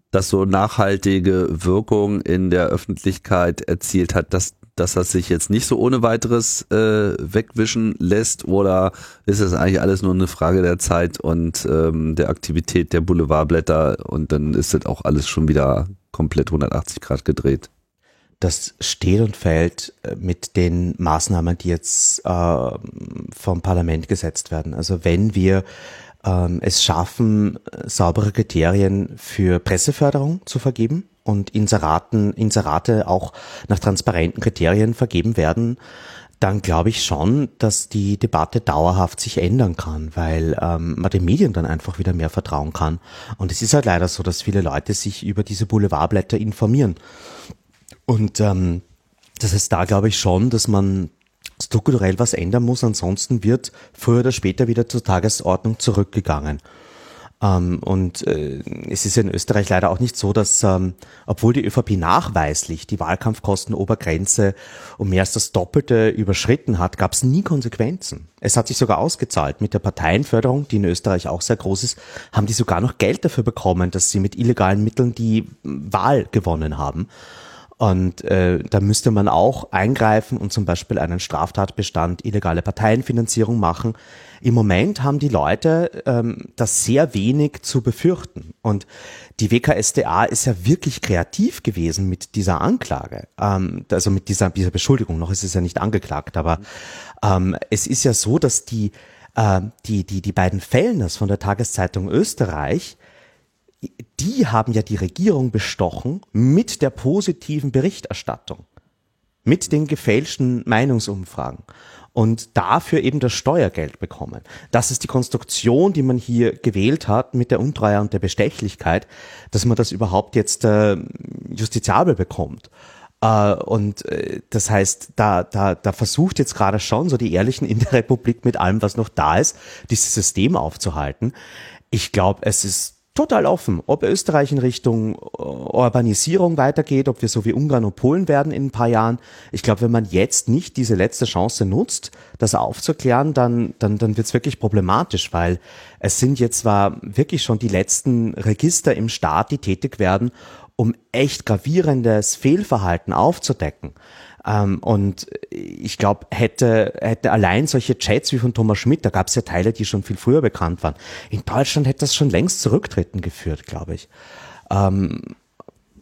das so nachhaltige Wirkung in der Öffentlichkeit erzielt hat, dass dass das sich jetzt nicht so ohne weiteres äh, wegwischen lässt oder ist es eigentlich alles nur eine Frage der Zeit und ähm, der Aktivität der Boulevardblätter und dann ist das auch alles schon wieder komplett 180 Grad gedreht? Das steht und fällt äh, mit den Maßnahmen, die jetzt äh, vom Parlament gesetzt werden. Also wenn wir ähm, es schaffen, saubere Kriterien für Presseförderung zu vergeben, und Inseraten, Inserate auch nach transparenten Kriterien vergeben werden, dann glaube ich schon, dass die Debatte dauerhaft sich ändern kann, weil ähm, man den Medien dann einfach wieder mehr vertrauen kann. Und es ist halt leider so, dass viele Leute sich über diese Boulevardblätter informieren. Und ähm, das ist da, glaube ich, schon, dass man strukturell was ändern muss, ansonsten wird früher oder später wieder zur Tagesordnung zurückgegangen. Ähm, und äh, es ist in Österreich leider auch nicht so, dass, ähm, obwohl die ÖVP nachweislich die Wahlkampfkostenobergrenze um mehr als das Doppelte überschritten hat, gab es nie Konsequenzen. Es hat sich sogar ausgezahlt. Mit der Parteienförderung, die in Österreich auch sehr groß ist, haben die sogar noch Geld dafür bekommen, dass sie mit illegalen Mitteln die Wahl gewonnen haben. Und äh, da müsste man auch eingreifen und zum Beispiel einen Straftatbestand illegale Parteienfinanzierung machen. Im Moment haben die Leute ähm, das sehr wenig zu befürchten. Und die WKSDA ist ja wirklich kreativ gewesen mit dieser Anklage, ähm, also mit dieser, dieser Beschuldigung. Noch ist es ja nicht angeklagt, aber ähm, es ist ja so, dass die, äh, die, die, die beiden Fellners von der Tageszeitung Österreich die haben ja die Regierung bestochen mit der positiven Berichterstattung, mit den gefälschten Meinungsumfragen und dafür eben das Steuergeld bekommen. Das ist die Konstruktion, die man hier gewählt hat mit der Untreue und der Bestechlichkeit, dass man das überhaupt jetzt äh, justiziabel bekommt. Uh, und äh, das heißt, da, da, da versucht jetzt gerade schon so die Ehrlichen in der Republik mit allem, was noch da ist, dieses System aufzuhalten. Ich glaube, es ist total offen, ob Österreich in Richtung äh, Urbanisierung weitergeht, ob wir so wie Ungarn und Polen werden in ein paar Jahren. Ich glaube, wenn man jetzt nicht diese letzte Chance nutzt, das aufzuklären, dann, dann, dann wird es wirklich problematisch, weil es sind jetzt zwar wirklich schon die letzten Register im Staat, die tätig werden, um echt gravierendes Fehlverhalten aufzudecken. Ähm, und ich glaube, hätte, hätte allein solche Chats wie von Thomas Schmidt, da gab es ja Teile, die schon viel früher bekannt waren. In Deutschland hätte das schon längst zurücktreten geführt, glaube ich. Ähm,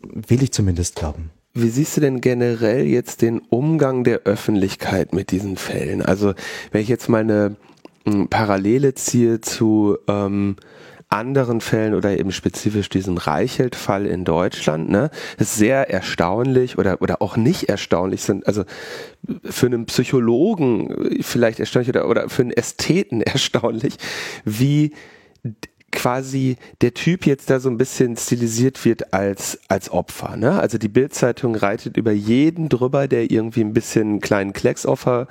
will ich zumindest glauben. Wie siehst du denn generell jetzt den Umgang der Öffentlichkeit mit diesen Fällen? Also wenn ich jetzt mal eine hm, Parallele ziehe zu ähm, anderen Fällen oder eben spezifisch diesen Reichelt-Fall in Deutschland, ne, ist sehr erstaunlich oder, oder auch nicht erstaunlich sind, also für einen Psychologen vielleicht erstaunlich oder, oder für einen Ästheten erstaunlich, wie quasi der Typ jetzt da so ein bisschen stilisiert wird als, als Opfer. Ne? Also die Bildzeitung reitet über jeden drüber, der irgendwie ein bisschen einen kleinen Klecks auf, äh,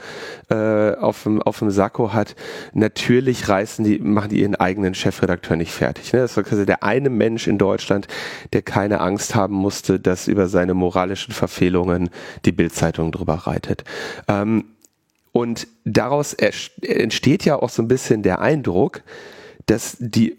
auf, dem, auf dem Sakko hat. Natürlich reißen die, machen die ihren eigenen Chefredakteur nicht fertig. Ne? Das war quasi der eine Mensch in Deutschland, der keine Angst haben musste, dass über seine moralischen Verfehlungen die Bildzeitung drüber reitet. Ähm, und daraus entsteht ja auch so ein bisschen der Eindruck, dass die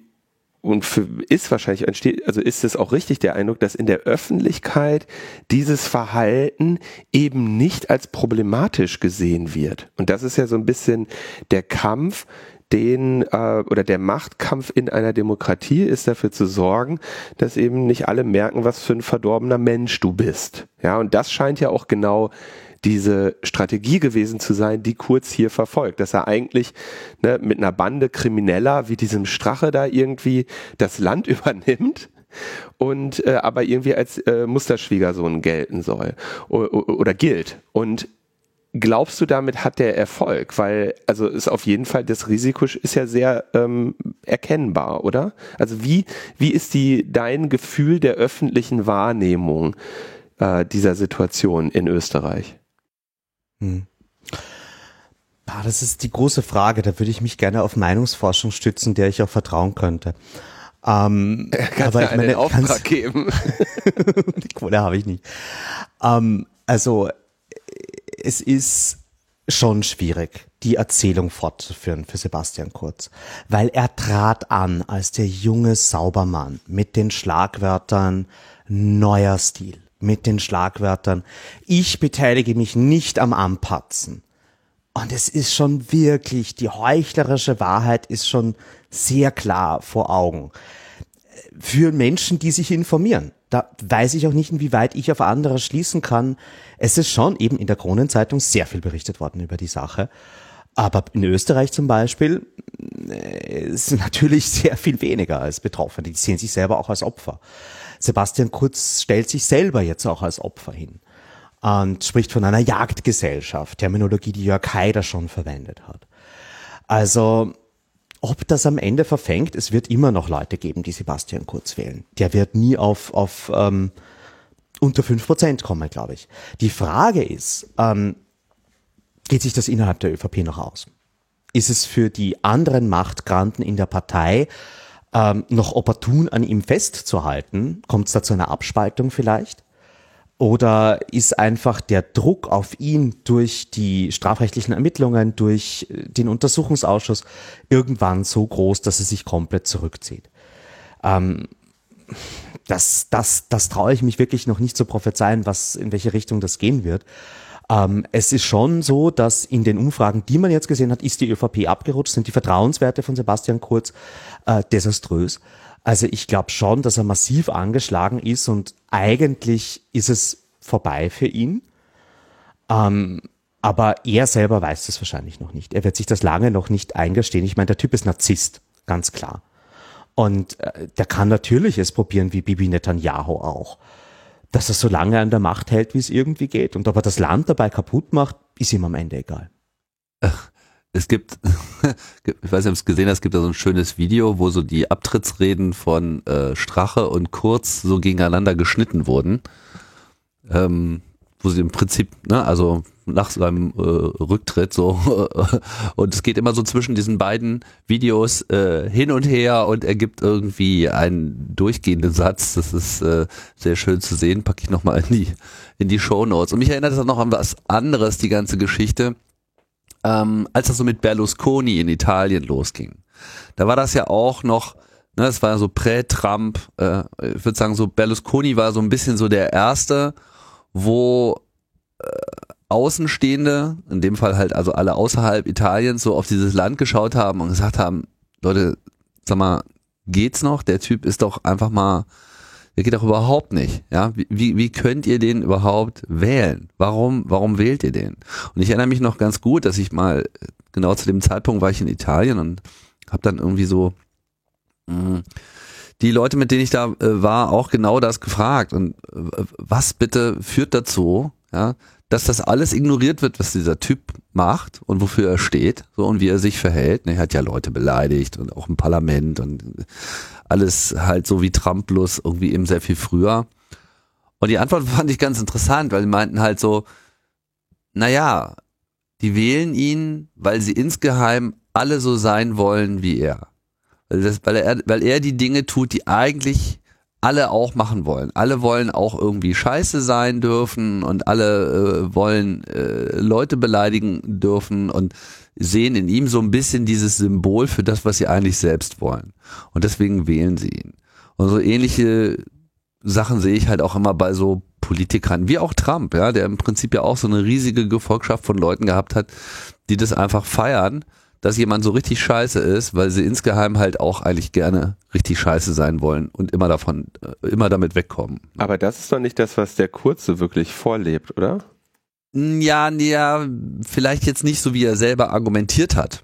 und für, ist wahrscheinlich entsteht, also ist es auch richtig der Eindruck, dass in der Öffentlichkeit dieses Verhalten eben nicht als problematisch gesehen wird. Und das ist ja so ein bisschen der Kampf, den äh, oder der Machtkampf in einer Demokratie ist dafür zu sorgen, dass eben nicht alle merken, was für ein verdorbener Mensch du bist. Ja, und das scheint ja auch genau diese Strategie gewesen zu sein, die Kurz hier verfolgt. Dass er eigentlich ne, mit einer Bande Krimineller wie diesem Strache da irgendwie das Land übernimmt und äh, aber irgendwie als äh, Musterschwiegersohn gelten soll oder, oder gilt. Und glaubst du, damit hat der Erfolg? Weil, also ist auf jeden Fall, das Risiko ist ja sehr ähm, erkennbar, oder? Also wie, wie ist die, dein Gefühl der öffentlichen Wahrnehmung äh, dieser Situation in Österreich? Hm. Ah, das ist die große Frage. Da würde ich mich gerne auf Meinungsforschung stützen, der ich auch vertrauen könnte. Ähm, Kannst aber ich meine, Auftrag geben. die Kohle habe ich nicht. Ähm, also es ist schon schwierig, die Erzählung fortzuführen für Sebastian Kurz, weil er trat an als der junge Saubermann mit den Schlagwörtern neuer Stil, mit den Schlagwörtern ich beteilige mich nicht am Anpatzen. Und es ist schon wirklich, die heuchlerische Wahrheit ist schon sehr klar vor Augen. Für Menschen, die sich informieren. Da weiß ich auch nicht, inwieweit ich auf andere schließen kann. Es ist schon eben in der Kronenzeitung sehr viel berichtet worden über die Sache. Aber in Österreich zum Beispiel äh, ist natürlich sehr viel weniger als Betroffene. Die sehen sich selber auch als Opfer. Sebastian Kurz stellt sich selber jetzt auch als Opfer hin und spricht von einer Jagdgesellschaft, Terminologie, die Jörg Haider schon verwendet hat. Also, ob das am Ende verfängt, es wird immer noch Leute geben, die Sebastian Kurz wählen. Der wird nie auf, auf ähm, unter fünf Prozent kommen, glaube ich. Die Frage ist, ähm, geht sich das innerhalb der ÖVP noch aus? Ist es für die anderen Machtgranten in der Partei ähm, noch opportun an ihm festzuhalten? Kommt es da zu einer Abspaltung vielleicht? Oder ist einfach der Druck auf ihn durch die strafrechtlichen Ermittlungen, durch äh, den Untersuchungsausschuss irgendwann so groß, dass er sich komplett zurückzieht? Ähm, das, das, das traue ich mich wirklich noch nicht zu prophezeien, was, in welche Richtung das gehen wird. Ähm, es ist schon so, dass in den Umfragen, die man jetzt gesehen hat, ist die ÖVP abgerutscht, sind die Vertrauenswerte von Sebastian Kurz äh, desaströs. Also ich glaube schon, dass er massiv angeschlagen ist und eigentlich ist es vorbei für ihn. Ähm, aber er selber weiß das wahrscheinlich noch nicht. Er wird sich das lange noch nicht eingestehen. Ich meine, der Typ ist Narzisst, ganz klar. Und äh, der kann natürlich es probieren, wie Bibi Netanyahu auch. Dass er so lange an der Macht hält, wie es irgendwie geht. Und ob er das Land dabei kaputt macht, ist ihm am Ende egal. Es gibt, ich weiß nicht, ob es gesehen hast, es gibt da so ein schönes Video, wo so die Abtrittsreden von äh, Strache und Kurz so gegeneinander geschnitten wurden. Ähm, wo sie im Prinzip, ne, also nach seinem äh, Rücktritt so und es geht immer so zwischen diesen beiden Videos äh, hin und her und er gibt irgendwie einen durchgehenden Satz. Das ist äh, sehr schön zu sehen. Packe ich nochmal in die in die Show Notes. Und mich erinnert das noch an was anderes, die ganze Geschichte ähm, als das so mit Berlusconi in Italien losging. Da war das ja auch noch, ne, es war so prä-Trump, äh, ich würde sagen so Berlusconi war so ein bisschen so der erste, wo äh, Außenstehende, in dem Fall halt also alle außerhalb Italiens, so auf dieses Land geschaut haben und gesagt haben, Leute, sag mal, geht's noch? Der Typ ist doch einfach mal der geht doch überhaupt nicht. Ja, wie, wie könnt ihr den überhaupt wählen? Warum, warum wählt ihr den? Und ich erinnere mich noch ganz gut, dass ich mal genau zu dem Zeitpunkt war ich in Italien und habe dann irgendwie so mh, hm, die Leute, mit denen ich da äh, war, auch genau das gefragt. Und äh, was bitte führt dazu, ja, dass das alles ignoriert wird, was dieser Typ macht und wofür er steht, so und wie er sich verhält. Er hat ja Leute beleidigt und auch im Parlament und alles halt so wie Trump bloß irgendwie eben sehr viel früher. Und die Antwort fand ich ganz interessant, weil die meinten halt so, naja, die wählen ihn, weil sie insgeheim alle so sein wollen wie er. Weil, das, weil, er, weil er die Dinge tut, die eigentlich alle auch machen wollen. Alle wollen auch irgendwie scheiße sein dürfen und alle äh, wollen äh, Leute beleidigen dürfen und sehen in ihm so ein bisschen dieses Symbol für das, was sie eigentlich selbst wollen. Und deswegen wählen sie ihn. Und so ähnliche Sachen sehe ich halt auch immer bei so Politikern, wie auch Trump, ja, der im Prinzip ja auch so eine riesige Gefolgschaft von Leuten gehabt hat, die das einfach feiern, dass jemand so richtig scheiße ist, weil sie insgeheim halt auch eigentlich gerne richtig scheiße sein wollen und immer davon, äh, immer damit wegkommen. Aber das ist doch nicht das, was der Kurze wirklich vorlebt, oder? Ja, ja, vielleicht jetzt nicht so, wie er selber argumentiert hat.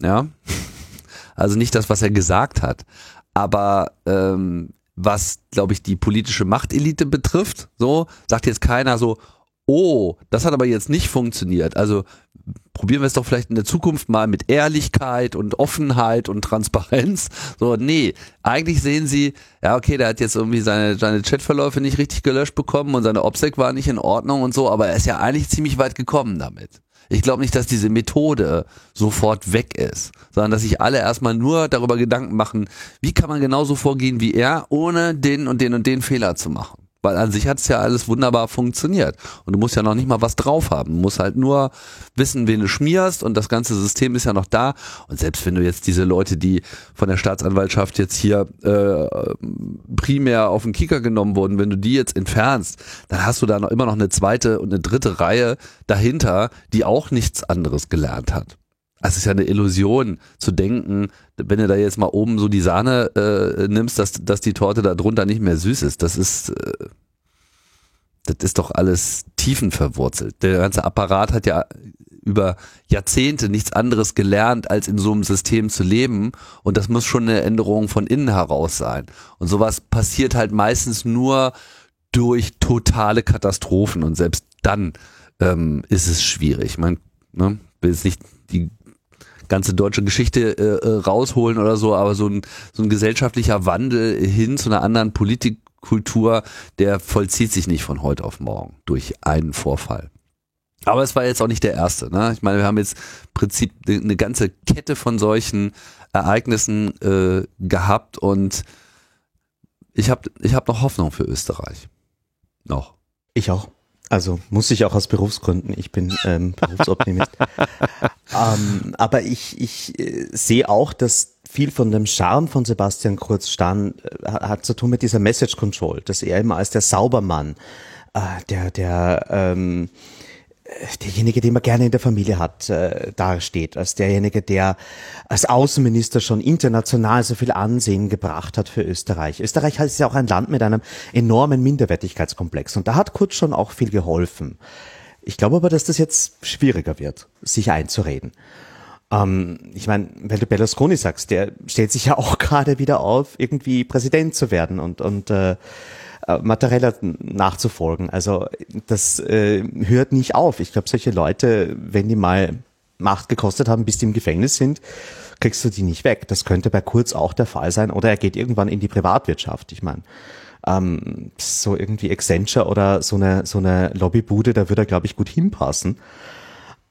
Ja. Also nicht das, was er gesagt hat. Aber ähm, was, glaube ich, die politische Machtelite betrifft, so, sagt jetzt keiner so, oh, das hat aber jetzt nicht funktioniert. Also probieren wir es doch vielleicht in der Zukunft mal mit Ehrlichkeit und Offenheit und Transparenz. So, nee, eigentlich sehen sie, ja, okay, der hat jetzt irgendwie seine, seine Chatverläufe nicht richtig gelöscht bekommen und seine OPSEC war nicht in Ordnung und so, aber er ist ja eigentlich ziemlich weit gekommen damit. Ich glaube nicht, dass diese Methode sofort weg ist, sondern dass sich alle erstmal nur darüber Gedanken machen, wie kann man genauso vorgehen wie er, ohne den und den und den Fehler zu machen. Weil an sich hat es ja alles wunderbar funktioniert. Und du musst ja noch nicht mal was drauf haben. Du musst halt nur wissen, wen du schmierst und das ganze System ist ja noch da. Und selbst wenn du jetzt diese Leute, die von der Staatsanwaltschaft jetzt hier äh, primär auf den Kicker genommen wurden, wenn du die jetzt entfernst, dann hast du da noch immer noch eine zweite und eine dritte Reihe dahinter, die auch nichts anderes gelernt hat. Es ist ja eine Illusion zu denken, wenn du da jetzt mal oben so die Sahne äh, nimmst, dass, dass die Torte da drunter nicht mehr süß ist. Das ist, äh, das ist doch alles tiefenverwurzelt. Der ganze Apparat hat ja über Jahrzehnte nichts anderes gelernt, als in so einem System zu leben. Und das muss schon eine Änderung von innen heraus sein. Und sowas passiert halt meistens nur durch totale Katastrophen. Und selbst dann ähm, ist es schwierig. Man ne, will jetzt nicht die ganze deutsche Geschichte äh, äh, rausholen oder so, aber so ein, so ein gesellschaftlicher Wandel hin zu einer anderen Politikkultur, der vollzieht sich nicht von heute auf morgen durch einen Vorfall. Aber es war jetzt auch nicht der erste. Ne? Ich meine, wir haben jetzt im Prinzip eine ganze Kette von solchen Ereignissen äh, gehabt und ich habe ich hab noch Hoffnung für Österreich. Noch. Ich auch. Also muss ich auch aus Berufsgründen. Ich bin ähm, Berufsoptimist. ähm, aber ich, ich äh, sehe auch, dass viel von dem Charme von Sebastian Kurz stand, äh, hat zu tun mit dieser Message Control, dass er immer als der Saubermann, äh, der, der ähm, derjenige, den man gerne in der Familie hat, äh, dasteht, als derjenige, der als Außenminister schon international so viel Ansehen gebracht hat für Österreich. Österreich ist ja auch ein Land mit einem enormen Minderwertigkeitskomplex und da hat Kurz schon auch viel geholfen. Ich glaube aber, dass das jetzt schwieriger wird, sich einzureden. Ähm, ich meine, wenn du Berlusconi sagst, der stellt sich ja auch gerade wieder auf, irgendwie Präsident zu werden und, und äh, äh, Mattarella nachzufolgen. Also das äh, hört nicht auf. Ich glaube, solche Leute, wenn die mal Macht gekostet haben, bis die im Gefängnis sind, kriegst du die nicht weg. Das könnte bei Kurz auch der Fall sein. Oder er geht irgendwann in die Privatwirtschaft. Ich meine, ähm, so irgendwie Accenture oder so eine, so eine Lobbybude, da würde er, glaube ich, gut hinpassen.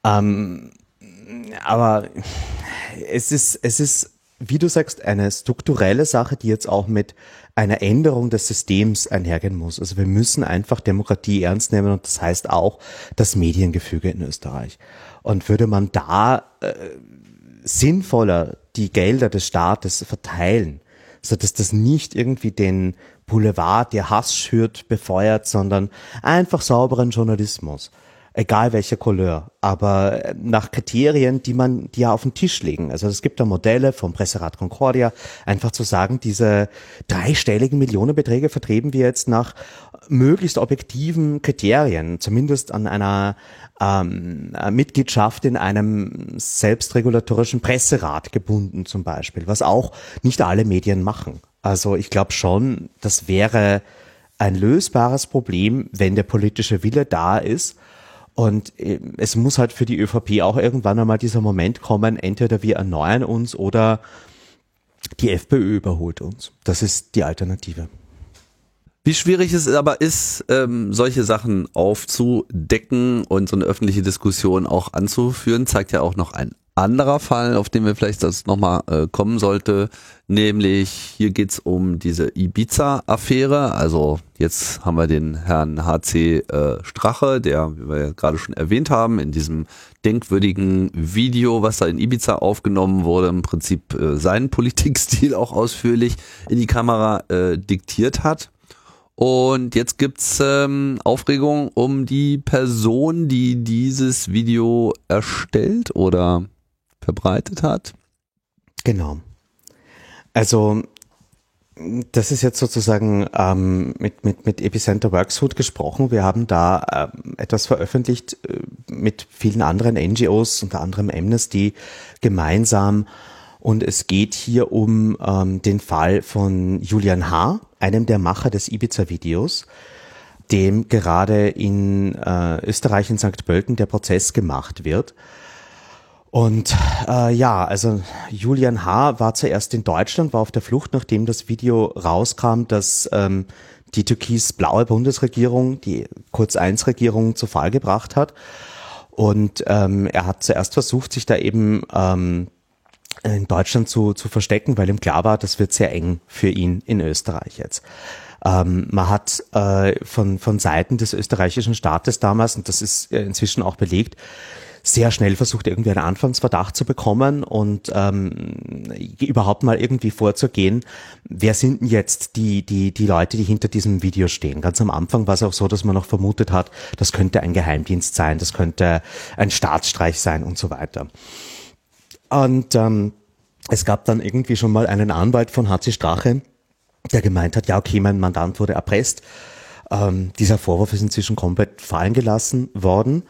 Ähm, aber es ist, es ist, wie du sagst, eine strukturelle Sache, die jetzt auch mit einer Änderung des Systems einhergehen muss. Also wir müssen einfach Demokratie ernst nehmen und das heißt auch das Mediengefüge in Österreich. Und würde man da äh, sinnvoller die Gelder des Staates verteilen, so dass das nicht irgendwie den Boulevard, der Hass schürt, befeuert, sondern einfach sauberen Journalismus egal welcher Couleur, aber äh, nach Kriterien, die man, die ja auf den Tisch legen. Also es gibt da Modelle vom Presserat Concordia, einfach zu sagen, diese dreistelligen Millionenbeträge vertreten wir jetzt nach möglichst objektiven Kriterien, zumindest an einer ähm, Mitgliedschaft in einem selbstregulatorischen Presserat gebunden zum Beispiel, was auch nicht alle Medien machen. Also ich glaube schon, das wäre ein lösbares Problem, wenn der politische Wille da ist und äh, es muss halt für die ÖVP auch irgendwann einmal dieser Moment kommen, entweder wir erneuern uns oder die FPÖ überholt uns. Das ist die Alternative. Wie schwierig es aber ist, ähm, solche Sachen aufzudecken und so eine öffentliche Diskussion auch anzuführen, zeigt ja auch noch ein anderer Fall, auf den wir vielleicht das nochmal äh, kommen sollte, nämlich hier geht's um diese Ibiza-Affäre. Also jetzt haben wir den Herrn HC äh, Strache, der, wie wir ja gerade schon erwähnt haben, in diesem denkwürdigen Video, was da in Ibiza aufgenommen wurde, im Prinzip äh, seinen Politikstil auch ausführlich in die Kamera äh, diktiert hat. Und jetzt gibt's ähm, Aufregung um die Person, die dieses Video erstellt oder verbreitet hat. Genau. Also Das ist jetzt sozusagen ähm, mit, mit, mit Epicenter Worksuit gesprochen. Wir haben da ähm, etwas veröffentlicht äh, mit vielen anderen NGOs, unter anderem Amnesty, gemeinsam. Und es geht hier um ähm, den Fall von Julian H., einem der Macher des Ibiza-Videos, dem gerade in äh, Österreich in St. Pölten der Prozess gemacht wird. Und äh, ja, also Julian H. war zuerst in Deutschland, war auf der Flucht, nachdem das Video rauskam, dass ähm, die türkis-blaue Bundesregierung, die Kurz-1-Regierung zu Fall gebracht hat. Und ähm, er hat zuerst versucht, sich da eben ähm, in Deutschland zu, zu verstecken, weil ihm klar war, das wird sehr eng für ihn in Österreich jetzt. Ähm, man hat äh, von, von Seiten des österreichischen Staates damals, und das ist äh, inzwischen auch belegt, sehr schnell versucht, irgendwie einen Anfangsverdacht zu bekommen und ähm, überhaupt mal irgendwie vorzugehen, wer sind denn jetzt die, die, die Leute, die hinter diesem Video stehen. Ganz am Anfang war es auch so, dass man noch vermutet hat, das könnte ein Geheimdienst sein, das könnte ein Staatsstreich sein und so weiter. Und ähm, es gab dann irgendwie schon mal einen Anwalt von HC Strache, der gemeint hat, ja okay, mein Mandant wurde erpresst. Ähm, dieser Vorwurf ist inzwischen komplett fallen gelassen worden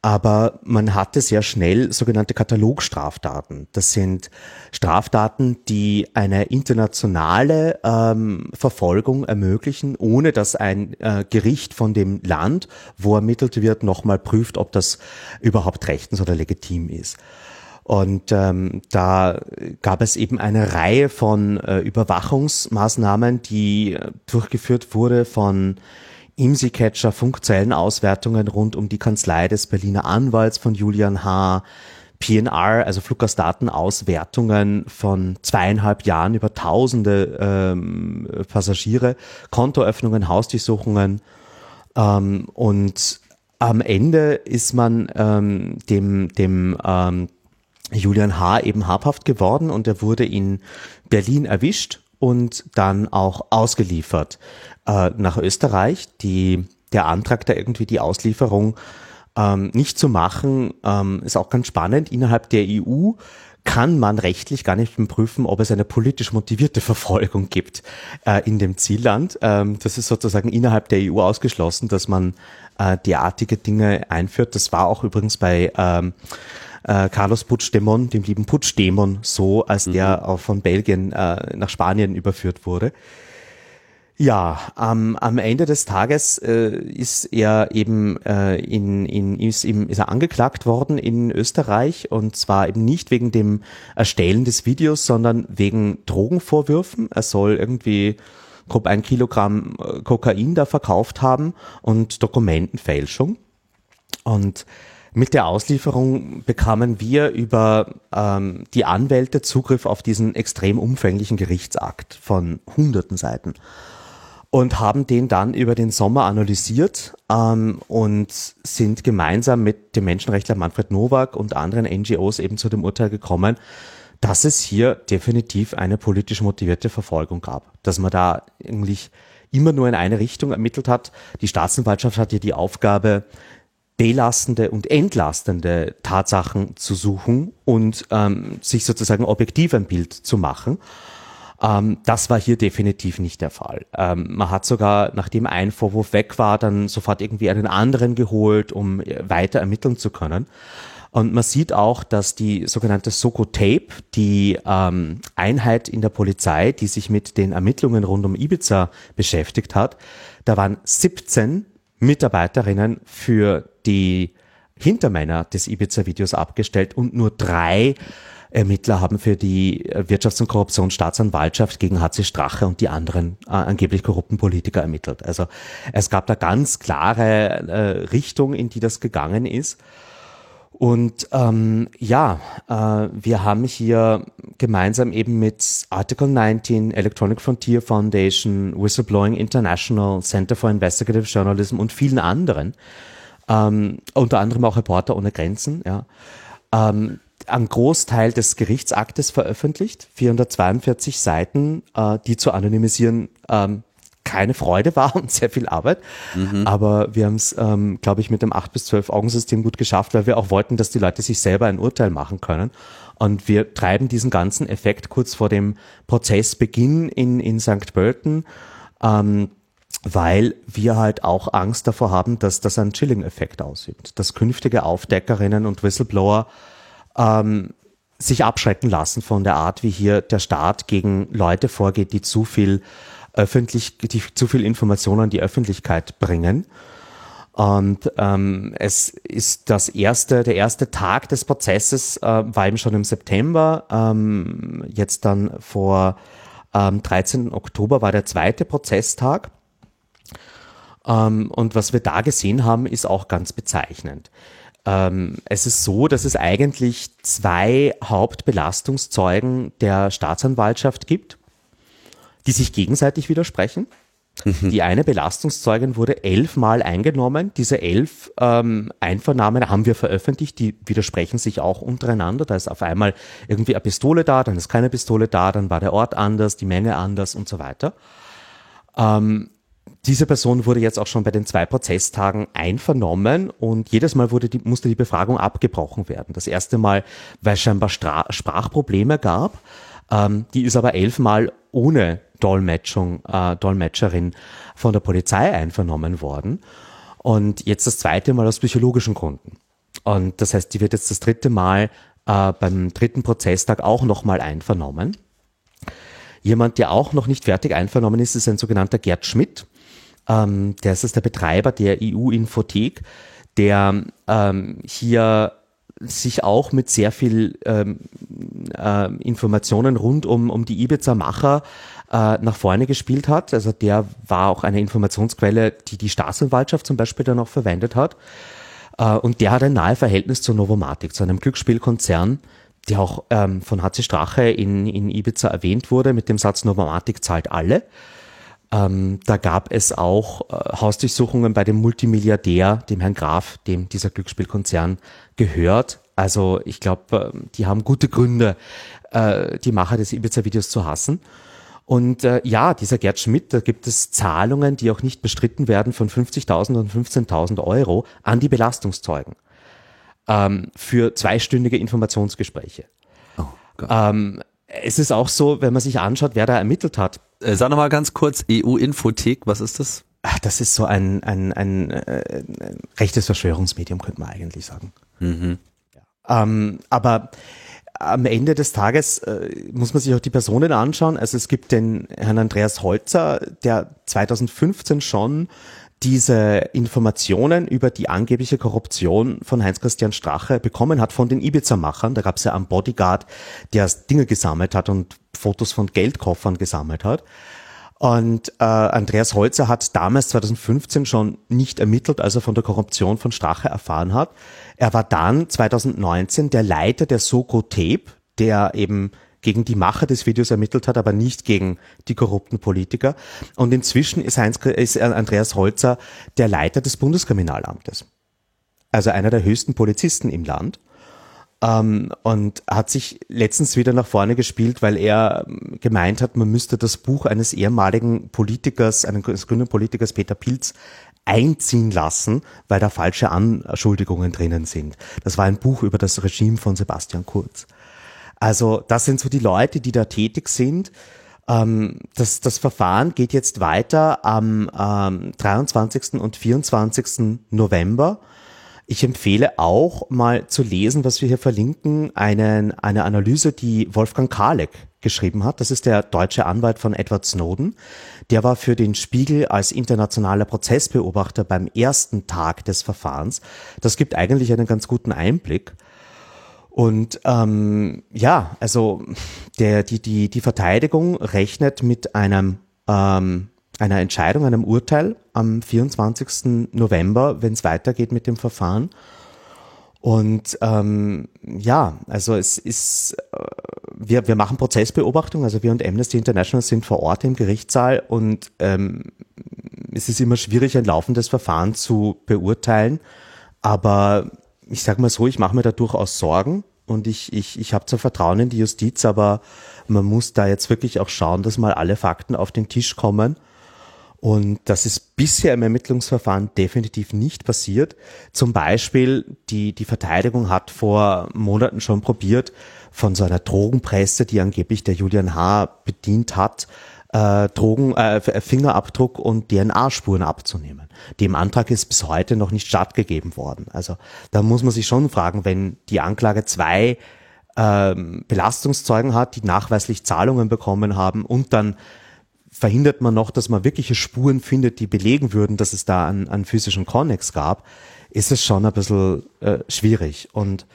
aber man hatte sehr schnell sogenannte Katalogstraftaten. Das sind Straftaten, die eine internationale ähm, Verfolgung ermöglichen, ohne dass ein äh, Gericht von dem Land, wo ermittelt wird, nochmal prüft, ob das überhaupt rechtens oder legitim ist. Und ähm, da gab es eben eine Reihe von äh, Überwachungsmaßnahmen, die äh, durchgeführt wurde von IMSI-Catcher, Funkzellenauswertungen rund um die Kanzlei des Berliner Anwalts von Julian H., PNR, also Fluggastdatenauswertungen von zweieinhalb Jahren über tausende ähm, Passagiere, Kontoöffnungen, Hausdurchsuchungen ähm, und am Ende ist man ähm, dem, dem ähm, Julian H. eben habhaft geworden und er wurde in Berlin erwischt und dann auch ausgeliefert äh, nach Österreich. Die, der Antrag da irgendwie die Auslieferung ähm, nicht zu machen, ähm, ist auch ganz spannend. Innerhalb der EU kann man rechtlich gar nicht prüfen, ob es eine politisch motivierte Verfolgung gibt äh, in dem Zielland. Ähm, das ist sozusagen innerhalb der EU ausgeschlossen, dass man äh, derartige Dinge einführt. Das war auch übrigens bei ähm, äh, Carlos Puigdemont, dem lieben Puigdemont, so, als mhm. der auch von Belgien äh, nach Spanien überführt wurde. Ja, ähm, am Ende des Tages äh, ist er eben äh, in, in ist, eben, ist er angeklagt worden in Österreich und zwar eben nicht wegen dem Erstellen des Videos, sondern wegen Drogenvorwürfen. Er soll irgendwie grob ein Kilogramm äh, Kokain da verkauft haben und Dokumentenfälschung. Und mit der Auslieferung bekamen wir über ähm, die Anwälte Zugriff auf diesen extrem umfänglichen Gerichtsakt von hunderten Seiten und haben den dann über den Sommer analysiert ähm, und sind gemeinsam mit dem Menschenrechtler Manfred Nowak und anderen NGOs eben zu dem Urteil gekommen, dass es hier definitiv eine politisch motivierte Verfolgung gab, dass man da eigentlich immer nur in eine Richtung ermittelt hat. Die Staatsanwaltschaft hat ja die Aufgabe, belastende und entlastende Tatsachen zu suchen und ähm, sich sozusagen objektiv ein Bild zu machen. Ähm, das war hier definitiv nicht der Fall. Ähm, man hat sogar, nachdem ein Vorwurf weg war, dann sofort irgendwie einen anderen geholt, um äh, weiter ermitteln zu können. Und man sieht auch, dass die sogenannte Soko Tape, die ähm, Einheit in der Polizei, die sich mit den Ermittlungen rund um Ibiza beschäftigt hat, da waren 17 Mitarbeiterinnen für die Hintermänner des Ibiza-Videos abgestellt und nur drei Ermittler haben für die Wirtschafts- und Korruptionsstaatsanwaltschaft gegen HC Strache und die anderen äh, angeblich korrupten Politiker ermittelt. Also es gab da ganz klare äh, Richtung, in die das gegangen ist. Und ähm, ja, äh, wir haben hier gemeinsam eben mit Article 19, Electronic Frontier Foundation, Whistleblowing International, Center for Investigative Journalism und vielen anderen, ähm, unter anderem auch Reporter ohne Grenzen, ja, ähm, einen Großteil des Gerichtsaktes veröffentlicht, 442 Seiten, äh, die zu anonymisieren ähm, keine Freude war und sehr viel Arbeit. Mhm. Aber wir haben es, ähm, glaube ich, mit dem 8 bis 12 Augensystem gut geschafft, weil wir auch wollten, dass die Leute sich selber ein Urteil machen können. Und wir treiben diesen ganzen Effekt kurz vor dem Prozessbeginn in, in St. Pölten, ähm, weil wir halt auch Angst davor haben, dass das einen Chilling-Effekt ausübt, dass künftige Aufdeckerinnen und Whistleblower ähm, sich abschrecken lassen von der Art, wie hier der Staat gegen Leute vorgeht, die zu viel öffentlich, die zu viel Information an die Öffentlichkeit bringen. Und ähm, es ist das erste, der erste Tag des Prozesses äh, war eben schon im September. Ähm, jetzt dann vor ähm, 13. Oktober war der zweite Prozesstag. Ähm, und was wir da gesehen haben, ist auch ganz bezeichnend. Ähm, es ist so, dass es eigentlich zwei Hauptbelastungszeugen der Staatsanwaltschaft gibt, die sich gegenseitig widersprechen. Mhm. Die eine Belastungszeugin wurde elfmal eingenommen. Diese elf ähm, Einvernahmen haben wir veröffentlicht, die widersprechen sich auch untereinander. Da ist auf einmal irgendwie eine Pistole da, dann ist keine Pistole da, dann war der Ort anders, die Menge anders und so weiter. Ähm, diese Person wurde jetzt auch schon bei den zwei Prozesstagen einvernommen und jedes Mal wurde die, musste die Befragung abgebrochen werden. Das erste Mal, weil es scheinbar Stra Sprachprobleme gab. Ähm, die ist aber elfmal ohne Dolmetschung, äh, Dolmetscherin von der Polizei einvernommen worden. Und jetzt das zweite Mal aus psychologischen Gründen. Und das heißt, die wird jetzt das dritte Mal äh, beim dritten Prozesstag auch nochmal einvernommen. Jemand, der auch noch nicht fertig einvernommen ist, ist ein sogenannter Gerd Schmidt. Ähm, der ist der Betreiber der EU-Infothek, der ähm, hier sich auch mit sehr viel ähm, äh, Informationen rund um, um die Ibiza-Macher äh, nach vorne gespielt hat. Also der war auch eine Informationsquelle, die die Staatsanwaltschaft zum Beispiel dann auch verwendet hat. Äh, und der hat ein nahe Verhältnis zur Novomatic, zu einem Glücksspielkonzern, der auch ähm, von HC Strache in, in Ibiza erwähnt wurde, mit dem Satz Novomatic zahlt alle. Ähm, da gab es auch äh, Hausdurchsuchungen bei dem Multimilliardär, dem Herrn Graf, dem dieser Glücksspielkonzern gehört. Also ich glaube, äh, die haben gute Gründe, äh, die Macher des Ibiza-Videos zu hassen. Und äh, ja, dieser Gerd Schmidt, da gibt es Zahlungen, die auch nicht bestritten werden, von 50.000 und 15.000 Euro an die Belastungszeugen ähm, für zweistündige Informationsgespräche. Oh ähm, es ist auch so, wenn man sich anschaut, wer da ermittelt hat. Äh, sag nochmal ganz kurz, EU-Infothek, was ist das? Ach, das ist so ein, ein, ein, äh, ein rechtes Verschwörungsmedium, könnte man eigentlich sagen. Mhm. Ja. Ähm, aber am Ende des Tages äh, muss man sich auch die Personen anschauen. Also es gibt den Herrn Andreas Holzer, der 2015 schon diese Informationen über die angebliche Korruption von Heinz-Christian Strache bekommen hat von den Ibiza-Machern. Da gab es ja einen Bodyguard, der Dinge gesammelt hat und Fotos von Geldkoffern gesammelt hat. Und äh, Andreas Holzer hat damals 2015 schon nicht ermittelt, als er von der Korruption von Strache erfahren hat. Er war dann 2019 der Leiter der Soko Tape, der eben gegen die Macher des Videos ermittelt hat, aber nicht gegen die korrupten Politiker. Und inzwischen ist, Heinz, ist Andreas Holzer der Leiter des Bundeskriminalamtes. Also einer der höchsten Polizisten im Land. Ähm, und hat sich letztens wieder nach vorne gespielt, weil er ähm, gemeint hat, man müsste das Buch eines ehemaligen Politikers, eines grünen Politikers Peter Pilz einziehen lassen, weil da falsche Anschuldigungen drinnen sind. Das war ein Buch über das Regime von Sebastian Kurz. Also das sind so die Leute, die da tätig sind. Ähm, das, das Verfahren geht jetzt weiter am ähm, 23. und 24. November. Ich empfehle auch mal zu lesen, was wir hier verlinken, einen, eine Analyse, die Wolfgang Kalek geschrieben hat. Das ist der deutsche Anwalt von Edward Snowden. Der war für den Spiegel als internationaler Prozessbeobachter beim ersten Tag des Verfahrens. Das gibt eigentlich einen ganz guten Einblick. Und ähm, ja, also der, die, die, die Verteidigung rechnet mit einem, ähm, einer Entscheidung, einem Urteil am 24. November, wenn es weitergeht mit dem Verfahren. Und ähm, ja, also es ist, äh, wir, wir machen Prozessbeobachtung, also wir und Amnesty International sind vor Ort im Gerichtssaal und ähm, es ist immer schwierig, ein laufendes Verfahren zu beurteilen. Aber ich sage mal so, ich mache mir da durchaus Sorgen und ich, ich, ich habe zwar Vertrauen in die Justiz, aber man muss da jetzt wirklich auch schauen, dass mal alle Fakten auf den Tisch kommen. Und das ist bisher im Ermittlungsverfahren definitiv nicht passiert. Zum Beispiel, die, die Verteidigung hat vor Monaten schon probiert, von so einer Drogenpresse, die angeblich der Julian H. bedient hat, äh, Drogen, äh, Fingerabdruck und DNA-Spuren abzunehmen. Dem Antrag ist bis heute noch nicht stattgegeben worden. Also da muss man sich schon fragen, wenn die Anklage zwei ähm, Belastungszeugen hat, die nachweislich Zahlungen bekommen haben und dann verhindert man noch, dass man wirkliche Spuren findet, die belegen würden, dass es da einen, einen physischen Connex gab, ist es schon ein bisschen äh, schwierig. Und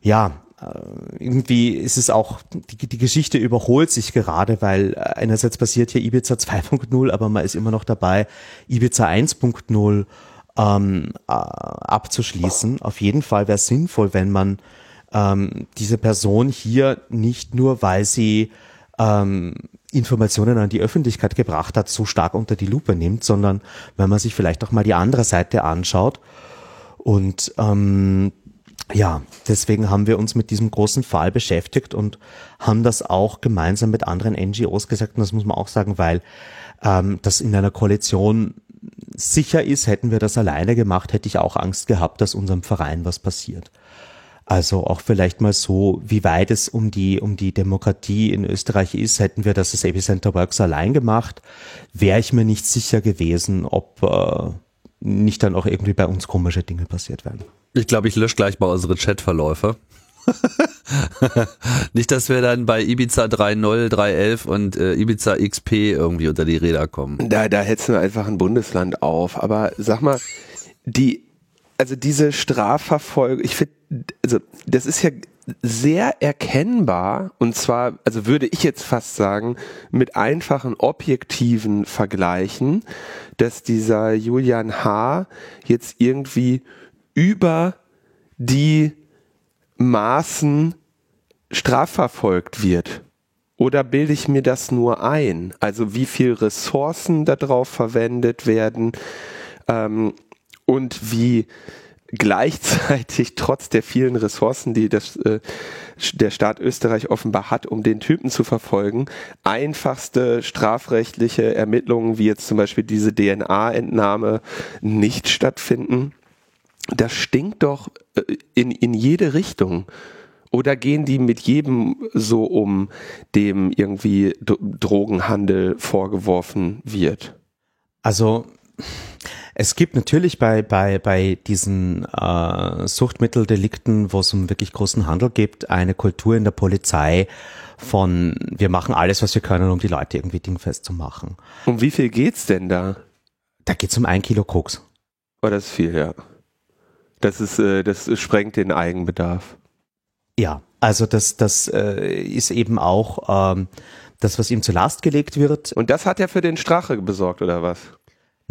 ja, äh, irgendwie ist es auch, die, die Geschichte überholt sich gerade, weil einerseits passiert hier Ibiza 2.0, aber man ist immer noch dabei, Ibiza 1.0 ähm, äh, abzuschließen. Auf jeden Fall wäre es sinnvoll, wenn man ähm, diese Person hier nicht nur, weil sie ähm, Informationen an die Öffentlichkeit gebracht hat, so stark unter die Lupe nimmt, sondern wenn man sich vielleicht auch mal die andere Seite anschaut. Und ähm, ja, deswegen haben wir uns mit diesem großen Fall beschäftigt und haben das auch gemeinsam mit anderen NGOs gesagt. Und das muss man auch sagen, weil ähm, das in einer Koalition sicher ist, hätten wir das alleine gemacht, hätte ich auch Angst gehabt, dass unserem Verein was passiert. Also auch vielleicht mal so, wie weit es um die, um die Demokratie in Österreich ist, hätten wir das als Epicenter Works allein gemacht, wäre ich mir nicht sicher gewesen, ob äh, nicht dann auch irgendwie bei uns komische Dinge passiert wären. Ich glaube, ich lösche gleich mal unsere Chatverläufe. nicht, dass wir dann bei Ibiza 3.0, 3.11 und äh, Ibiza XP irgendwie unter die Räder kommen. Da, da hetzen wir einfach ein Bundesland auf. Aber sag mal, die, also diese Strafverfolgung, ich finde, also das ist ja sehr erkennbar und zwar, also würde ich jetzt fast sagen, mit einfachen objektiven Vergleichen, dass dieser Julian H. jetzt irgendwie über die Maßen strafverfolgt wird. Oder bilde ich mir das nur ein? Also wie viel Ressourcen darauf verwendet werden ähm, und wie gleichzeitig trotz der vielen Ressourcen, die das, äh, der Staat Österreich offenbar hat, um den Typen zu verfolgen, einfachste strafrechtliche Ermittlungen, wie jetzt zum Beispiel diese DNA-Entnahme, nicht stattfinden. Das stinkt doch äh, in, in jede Richtung. Oder gehen die mit jedem so um, dem irgendwie Drogenhandel vorgeworfen wird? Also es gibt natürlich bei, bei, bei diesen äh, Suchtmitteldelikten, wo es um wirklich großen Handel geht, eine Kultur in der Polizei von wir machen alles, was wir können, um die Leute irgendwie dingfest zu machen. Um wie viel geht's denn da? Da geht's um ein Kilo Koks. Oh, das ist viel, ja. Das ist, äh, das sprengt den Eigenbedarf. Ja, also das, das äh, ist eben auch ähm, das, was ihm zur Last gelegt wird. Und das hat er für den Strache besorgt, oder was?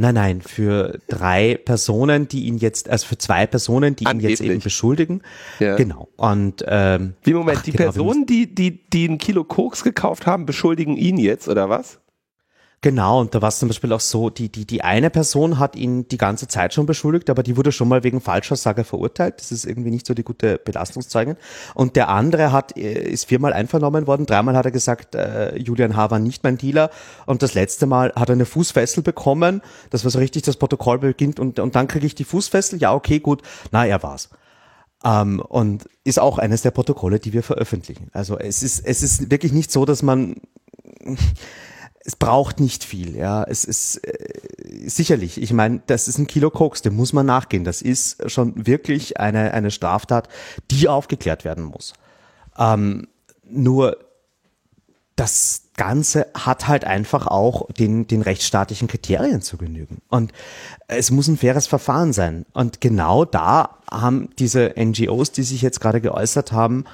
Nein, nein, für drei Personen, die ihn jetzt, also für zwei Personen, die Angeblich. ihn jetzt eben beschuldigen. Ja. Genau. Und ähm, wie Moment, ach, die genau, Personen, die, die, die ein Kilo Koks gekauft haben, beschuldigen ihn jetzt, oder was? Genau, und da war es zum Beispiel auch so, die, die, die eine Person hat ihn die ganze Zeit schon beschuldigt, aber die wurde schon mal wegen Falschaussage verurteilt. Das ist irgendwie nicht so die gute Belastungszeugin. Und der andere hat, äh, ist viermal einvernommen worden. Dreimal hat er gesagt, äh, Julian H. war nicht mein Dealer. Und das letzte Mal hat er eine Fußfessel bekommen. Das war so richtig, das Protokoll beginnt. Und, und dann kriege ich die Fußfessel. Ja, okay, gut. Na, er war's. Ähm, und ist auch eines der Protokolle, die wir veröffentlichen. Also es ist, es ist wirklich nicht so, dass man es braucht nicht viel, ja. Es ist äh, sicherlich, ich meine, das ist ein Kilo Koks, dem muss man nachgehen. Das ist schon wirklich eine, eine Straftat, die aufgeklärt werden muss. Ähm, nur das Ganze hat halt einfach auch den, den rechtsstaatlichen Kriterien zu genügen. Und es muss ein faires Verfahren sein. Und genau da haben diese NGOs, die sich jetzt gerade geäußert haben,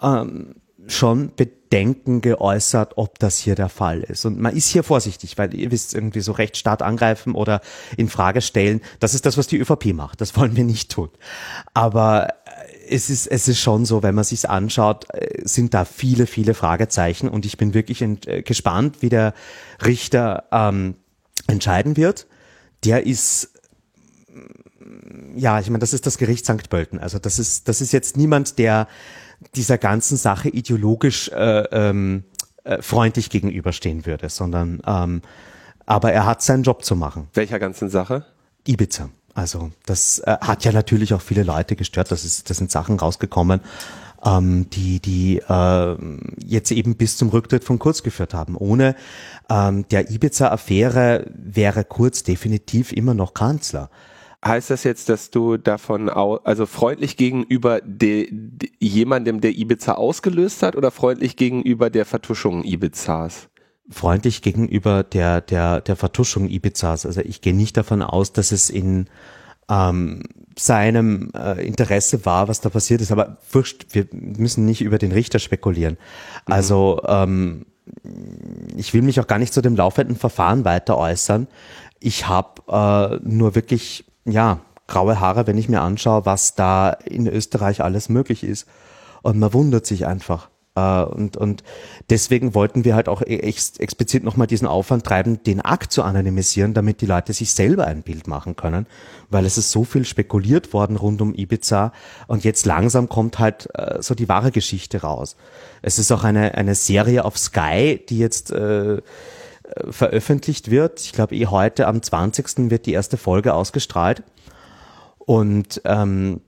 ähm, schon Bedenken geäußert, ob das hier der Fall ist. Und man ist hier vorsichtig, weil ihr wisst, irgendwie so Rechtsstaat angreifen oder in Frage stellen, das ist das, was die ÖVP macht. Das wollen wir nicht tun. Aber äh, es ist, es ist schon so, wenn man sich's anschaut, äh, sind da viele, viele Fragezeichen und ich bin wirklich äh, gespannt, wie der Richter ähm, entscheiden wird. Der ist ja, ich meine, das ist das Gericht St. Pölten. Also das ist, das ist jetzt niemand, der dieser ganzen Sache ideologisch äh, ähm, äh, freundlich gegenüberstehen würde, sondern ähm, Aber er hat seinen Job zu machen. Welcher ganzen Sache? Ibiza. Also das äh, hat ja natürlich auch viele Leute gestört. Das, ist, das sind Sachen rausgekommen, ähm, die, die äh, jetzt eben bis zum Rücktritt von Kurz geführt haben. Ohne ähm, der Ibiza-Affäre wäre Kurz definitiv immer noch Kanzler. Heißt das jetzt, dass du davon, also freundlich gegenüber de, de, jemandem, der Ibiza ausgelöst hat oder freundlich gegenüber der Vertuschung Ibizas? freundlich gegenüber der, der, der Vertuschung Ibizas. Also ich gehe nicht davon aus, dass es in ähm, seinem äh, Interesse war, was da passiert ist. Aber wurscht, wir müssen nicht über den Richter spekulieren. Mhm. Also ähm, ich will mich auch gar nicht zu dem laufenden Verfahren weiter äußern. Ich habe äh, nur wirklich, ja, graue Haare, wenn ich mir anschaue, was da in Österreich alles möglich ist. Und man wundert sich einfach. Äh, und, und deswegen wollten wir halt auch e-, ex explizit nochmal diesen Aufwand treiben, den Akt zu anonymisieren, damit die Leute sich selber ein Bild machen können, weil es ist so viel spekuliert worden rund um Ibiza und jetzt langsam kommt halt äh, so die wahre Geschichte raus. Es ist auch eine, eine Serie auf Sky, die jetzt äh, veröffentlicht wird. Ich glaube, eh heute am 20. wird die erste Folge ausgestrahlt. Und ähm,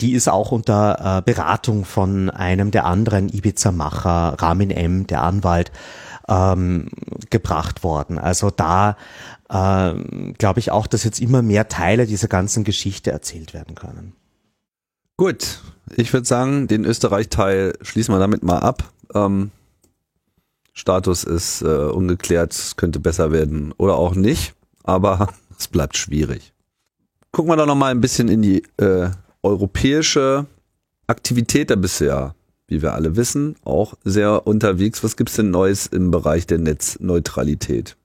die ist auch unter äh, Beratung von einem der anderen Ibiza-Macher, Ramin M., der Anwalt, ähm, gebracht worden. Also da äh, glaube ich auch, dass jetzt immer mehr Teile dieser ganzen Geschichte erzählt werden können. Gut, ich würde sagen, den Österreich-Teil schließen wir damit mal ab. Ähm, Status ist äh, ungeklärt, es könnte besser werden oder auch nicht, aber es bleibt schwierig. Gucken wir doch noch mal ein bisschen in die äh, europäische Aktivität da bisher, wie wir alle wissen, auch sehr unterwegs. Was gibt's denn Neues im Bereich der Netzneutralität?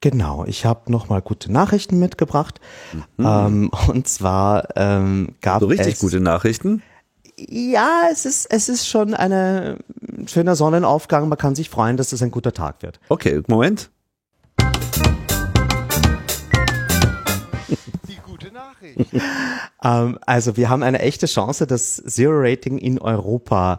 Genau, ich habe nochmal gute Nachrichten mitgebracht. Mhm. Ähm, und zwar ähm, gab so richtig es, gute Nachrichten. Ja, es ist es ist schon ein schöner Sonnenaufgang. Man kann sich freuen, dass es ein guter Tag wird. Okay, Moment. ähm, also wir haben eine echte Chance, dass Zero Rating in Europa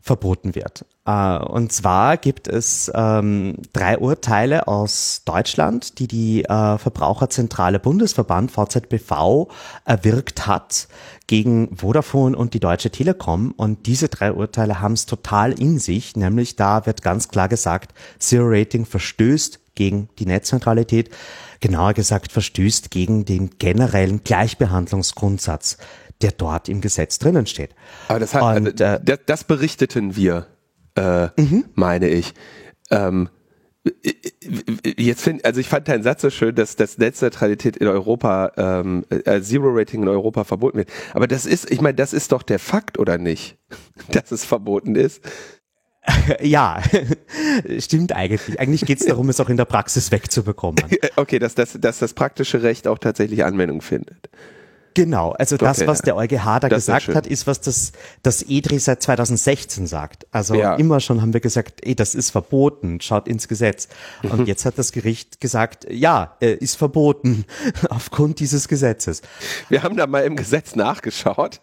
verboten wird. Äh, und zwar gibt es ähm, drei Urteile aus Deutschland, die die äh, Verbraucherzentrale Bundesverband VZBV erwirkt hat gegen Vodafone und die Deutsche Telekom. Und diese drei Urteile haben es total in sich, nämlich da wird ganz klar gesagt, Zero Rating verstößt gegen die Netzneutralität genauer gesagt verstößt gegen den generellen Gleichbehandlungsgrundsatz, der dort im Gesetz drinnen steht. Aber das, hat, Und, also, äh, das, das, berichteten wir, äh, mhm. meine ich. Ähm, Jetzt finde, also ich fand deinen Satz so schön, dass das Netzneutralität in Europa, ähm, äh, Zero Rating in Europa verboten wird. Aber das ist, ich meine, das ist doch der Fakt, oder nicht? Dass es verboten ist. Ja, stimmt eigentlich. Eigentlich geht es darum, es auch in der Praxis wegzubekommen. Okay, dass, dass, dass das praktische Recht auch tatsächlich Anwendung findet. Genau, also okay, das, was der EuGH da gesagt hat, ist, was das, das EDRI seit 2016 sagt. Also ja. immer schon haben wir gesagt, ey, das ist verboten, schaut ins Gesetz. Und mhm. jetzt hat das Gericht gesagt, ja, äh, ist verboten aufgrund dieses Gesetzes. Wir haben da mal im Gesetz nachgeschaut.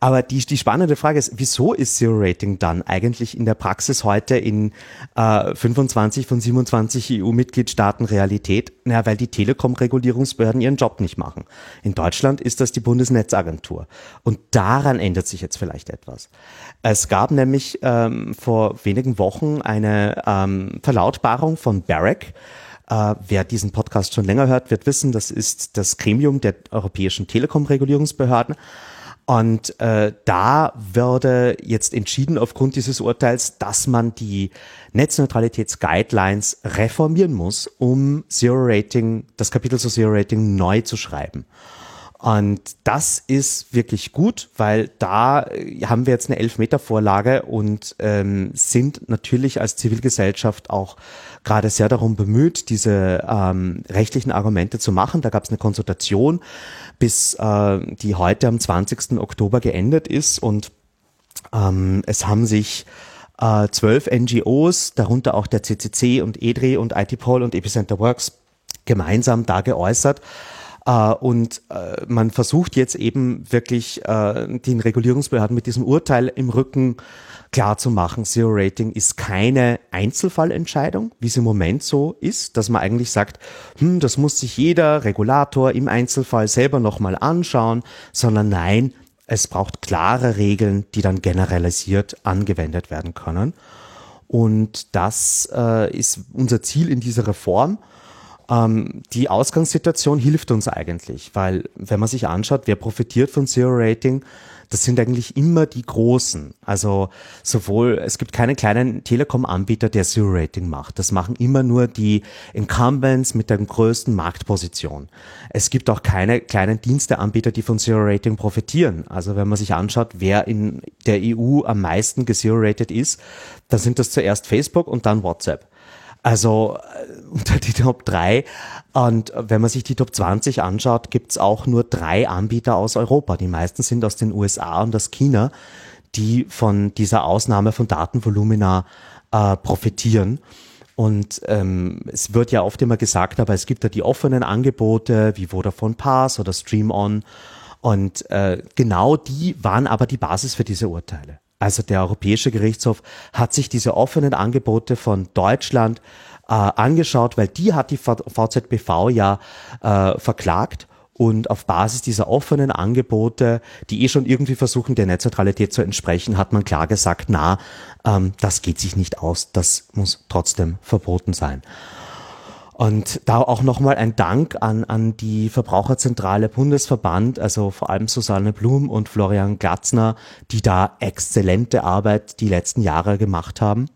Aber die, die spannende Frage ist, wieso ist Zero Rating dann eigentlich in der Praxis heute in äh, 25 von 27 EU-Mitgliedstaaten Realität? Naja, weil die Telekom-Regulierungsbehörden ihren Job nicht machen. In Deutschland ist das die Bundesnetzagentur. Und daran ändert sich jetzt vielleicht etwas. Es gab nämlich ähm, vor wenigen Wochen eine ähm, Verlautbarung von Barrack, Uh, wer diesen Podcast schon länger hört, wird wissen, das ist das Gremium der europäischen Telekom-Regulierungsbehörden. Und äh, da würde jetzt entschieden aufgrund dieses Urteils, dass man die Netzneutralitätsguidelines reformieren muss, um Zero Rating, das Kapitel zu Zero Rating neu zu schreiben. Und das ist wirklich gut, weil da äh, haben wir jetzt eine Elfmeter-Vorlage und ähm, sind natürlich als Zivilgesellschaft auch gerade sehr darum bemüht, diese ähm, rechtlichen Argumente zu machen. Da gab es eine Konsultation, bis äh, die heute am 20. Oktober geendet ist und ähm, es haben sich äh, zwölf NGOs, darunter auch der CCC und EDRI und ITPOL und Epicenter Works gemeinsam da geäußert und äh, man versucht jetzt eben wirklich äh, den Regulierungsbehörden mit diesem Urteil im Rücken klar zu machen, Zero Rating ist keine Einzelfallentscheidung, wie es im Moment so ist, dass man eigentlich sagt, hm, das muss sich jeder Regulator im Einzelfall selber nochmal anschauen, sondern nein, es braucht klare Regeln, die dann generalisiert angewendet werden können. Und das äh, ist unser Ziel in dieser Reform. Ähm, die Ausgangssituation hilft uns eigentlich, weil wenn man sich anschaut, wer profitiert von Zero Rating, das sind eigentlich immer die Großen. Also sowohl, es gibt keinen kleinen Telekom-Anbieter, der Zero-Rating macht. Das machen immer nur die Incumbents mit der größten Marktposition. Es gibt auch keine kleinen Diensteanbieter, die von Zero-Rating profitieren. Also wenn man sich anschaut, wer in der EU am meisten gesero-rated ist, dann sind das zuerst Facebook und dann WhatsApp. Also äh, unter die Top 3. Und wenn man sich die Top 20 anschaut, gibt's auch nur drei Anbieter aus Europa. Die meisten sind aus den USA und aus China, die von dieser Ausnahme von Datenvolumina äh, profitieren. Und ähm, es wird ja oft immer gesagt, aber es gibt ja die offenen Angebote wie Vodafone Pass oder Stream On. Und äh, genau die waren aber die Basis für diese Urteile. Also der Europäische Gerichtshof hat sich diese offenen Angebote von Deutschland äh, angeschaut, weil die hat die VZBV ja äh, verklagt und auf Basis dieser offenen Angebote, die eh schon irgendwie versuchen, der Netzneutralität zu entsprechen, hat man klar gesagt, na, ähm, das geht sich nicht aus, das muss trotzdem verboten sein. Und da auch nochmal ein Dank an, an die Verbraucherzentrale Bundesverband, also vor allem Susanne Blum und Florian Glatzner, die da exzellente Arbeit die letzten Jahre gemacht haben.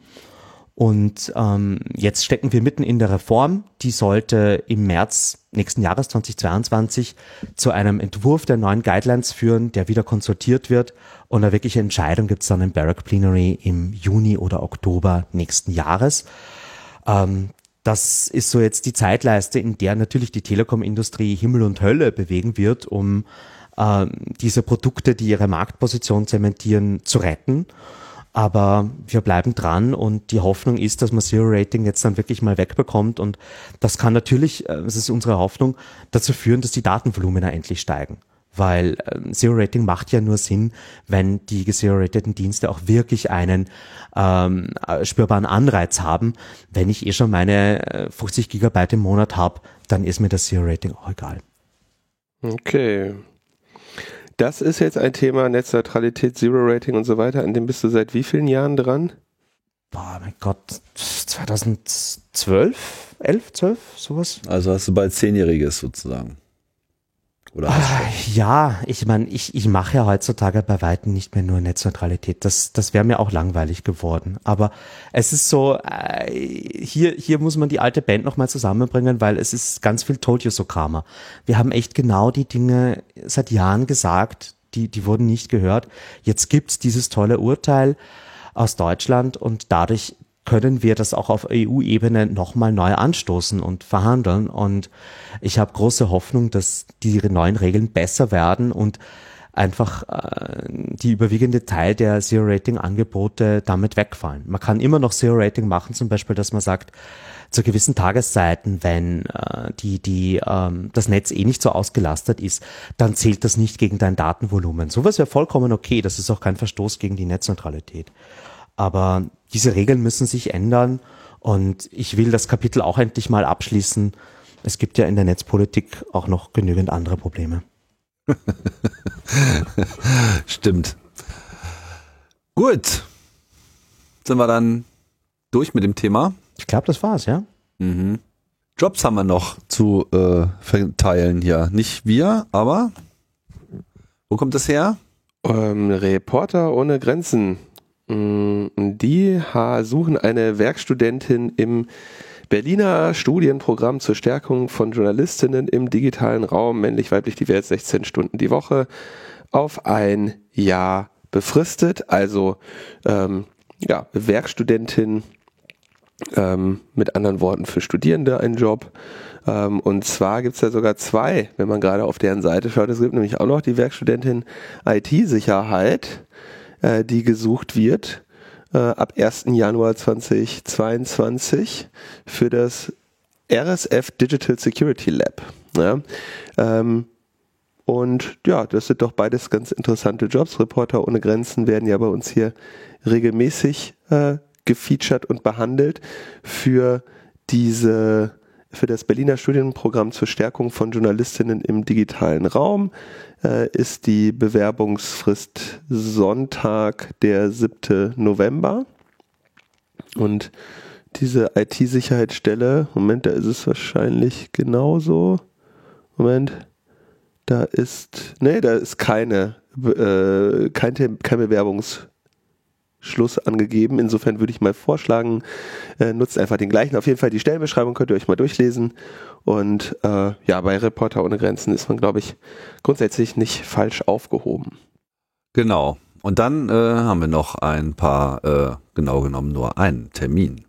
Und ähm, jetzt stecken wir mitten in der Reform. Die sollte im März nächsten Jahres 2022 zu einem Entwurf der neuen Guidelines führen, der wieder konsultiert wird. Und eine wirkliche Entscheidung gibt es dann im Barrack Plenary im Juni oder Oktober nächsten Jahres. Ähm, das ist so jetzt die Zeitleiste, in der natürlich die Telekom-Industrie Himmel und Hölle bewegen wird, um äh, diese Produkte, die ihre Marktposition zementieren, zu retten. Aber wir bleiben dran und die Hoffnung ist, dass man Zero Rating jetzt dann wirklich mal wegbekommt. Und das kann natürlich, äh, das ist unsere Hoffnung, dazu führen, dass die Datenvolumina endlich steigen weil ähm, Zero Rating macht ja nur Sinn, wenn die zero-rateden Dienste auch wirklich einen ähm, äh, spürbaren Anreiz haben. Wenn ich eh schon meine 50 äh, Gigabyte im Monat habe, dann ist mir das Zero Rating auch egal. Okay. Das ist jetzt ein Thema Netzneutralität, Zero Rating und so weiter. An dem bist du seit wie vielen Jahren dran? Boah, mein Gott, 2012, 11, 12, sowas. Also hast du bald Zehnjähriges sozusagen. Oder ah, ja, ich meine, ich, ich mache ja heutzutage bei Weitem nicht mehr nur Netzneutralität. Das, das wäre mir auch langweilig geworden. Aber es ist so, äh, hier, hier muss man die alte Band nochmal zusammenbringen, weil es ist ganz viel Told You So Karma. Wir haben echt genau die Dinge seit Jahren gesagt, die, die wurden nicht gehört. Jetzt gibt's dieses tolle Urteil aus Deutschland und dadurch können wir das auch auf EU-Ebene nochmal neu anstoßen und verhandeln. Und ich habe große Hoffnung, dass die neuen Regeln besser werden und einfach äh, die überwiegende Teil der Zero-Rating-Angebote damit wegfallen. Man kann immer noch Zero-Rating machen, zum Beispiel, dass man sagt, zu gewissen Tageszeiten, wenn äh, die, die, ähm, das Netz eh nicht so ausgelastet ist, dann zählt das nicht gegen dein Datenvolumen. Sowas wäre vollkommen okay, das ist auch kein Verstoß gegen die Netzneutralität. Aber diese Regeln müssen sich ändern und ich will das Kapitel auch endlich mal abschließen. Es gibt ja in der Netzpolitik auch noch genügend andere Probleme. Stimmt. Gut. Sind wir dann durch mit dem Thema? Ich glaube, das war's, ja. Mhm. Jobs haben wir noch zu äh, verteilen hier. Nicht wir, aber wo kommt das her? Ähm, Reporter ohne Grenzen die suchen eine Werkstudentin im Berliner Studienprogramm zur Stärkung von Journalistinnen im digitalen Raum, männlich, weiblich, divers, 16 Stunden die Woche, auf ein Jahr befristet. Also ähm, ja, Werkstudentin ähm, mit anderen Worten für Studierende ein Job. Ähm, und zwar gibt es da sogar zwei, wenn man gerade auf deren Seite schaut. Es gibt nämlich auch noch die Werkstudentin IT-Sicherheit äh, die gesucht wird äh, ab 1. Januar 2022 für das RSF Digital Security Lab. Ja? Ähm, und ja, das sind doch beides ganz interessante Jobs. Reporter ohne Grenzen werden ja bei uns hier regelmäßig äh, gefeatured und behandelt für diese für das Berliner Studienprogramm zur Stärkung von Journalistinnen im digitalen Raum äh, ist die Bewerbungsfrist Sonntag, der 7. November. Und diese IT-Sicherheitsstelle, Moment, da ist es wahrscheinlich genauso. Moment, da ist, nee, da ist keine, äh, kein, kein Bewerbungs- Schluss angegeben. Insofern würde ich mal vorschlagen, äh, nutzt einfach den gleichen. Auf jeden Fall die Stellenbeschreibung könnt ihr euch mal durchlesen. Und äh, ja, bei Reporter ohne Grenzen ist man, glaube ich, grundsätzlich nicht falsch aufgehoben. Genau. Und dann äh, haben wir noch ein paar, äh, genau genommen nur einen Termin.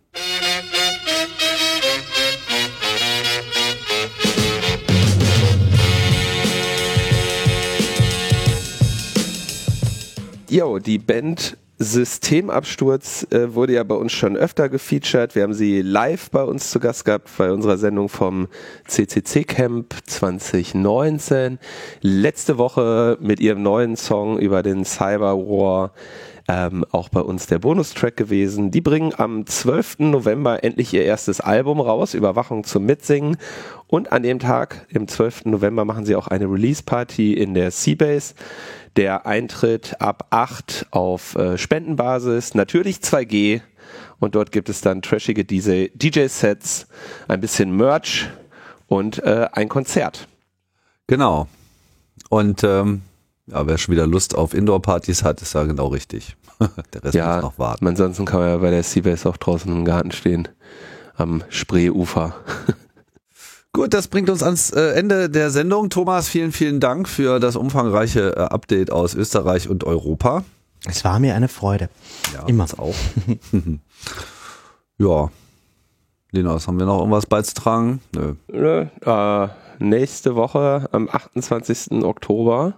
Jo, die Band Systemabsturz äh, wurde ja bei uns schon öfter gefeatured. Wir haben sie live bei uns zu Gast gehabt bei unserer Sendung vom CCC Camp 2019. Letzte Woche mit ihrem neuen Song über den Cyber War ähm, auch bei uns der Bonustrack gewesen. Die bringen am 12. November endlich ihr erstes Album raus, Überwachung zum Mitsingen. Und an dem Tag, im 12. November, machen sie auch eine Release-Party in der Seabase. Der Eintritt ab 8 auf äh, Spendenbasis, natürlich 2G. Und dort gibt es dann trashige DJ-Sets, ein bisschen Merch und äh, ein Konzert. Genau. Und ähm, ja, wer schon wieder Lust auf Indoor-Partys hat, ist ja genau richtig. der Rest ja, muss noch warten. Ansonsten kann man ja bei der Seabase auch draußen im Garten stehen, am Spreeufer. Gut, das bringt uns ans äh, Ende der Sendung. Thomas, vielen, vielen Dank für das umfangreiche äh, Update aus Österreich und Europa. Es war mir eine Freude. Ja, Immer. auch. ja. Linus, haben wir noch irgendwas beizutragen? Nö. Nö, äh, nächste Woche, am 28. Oktober,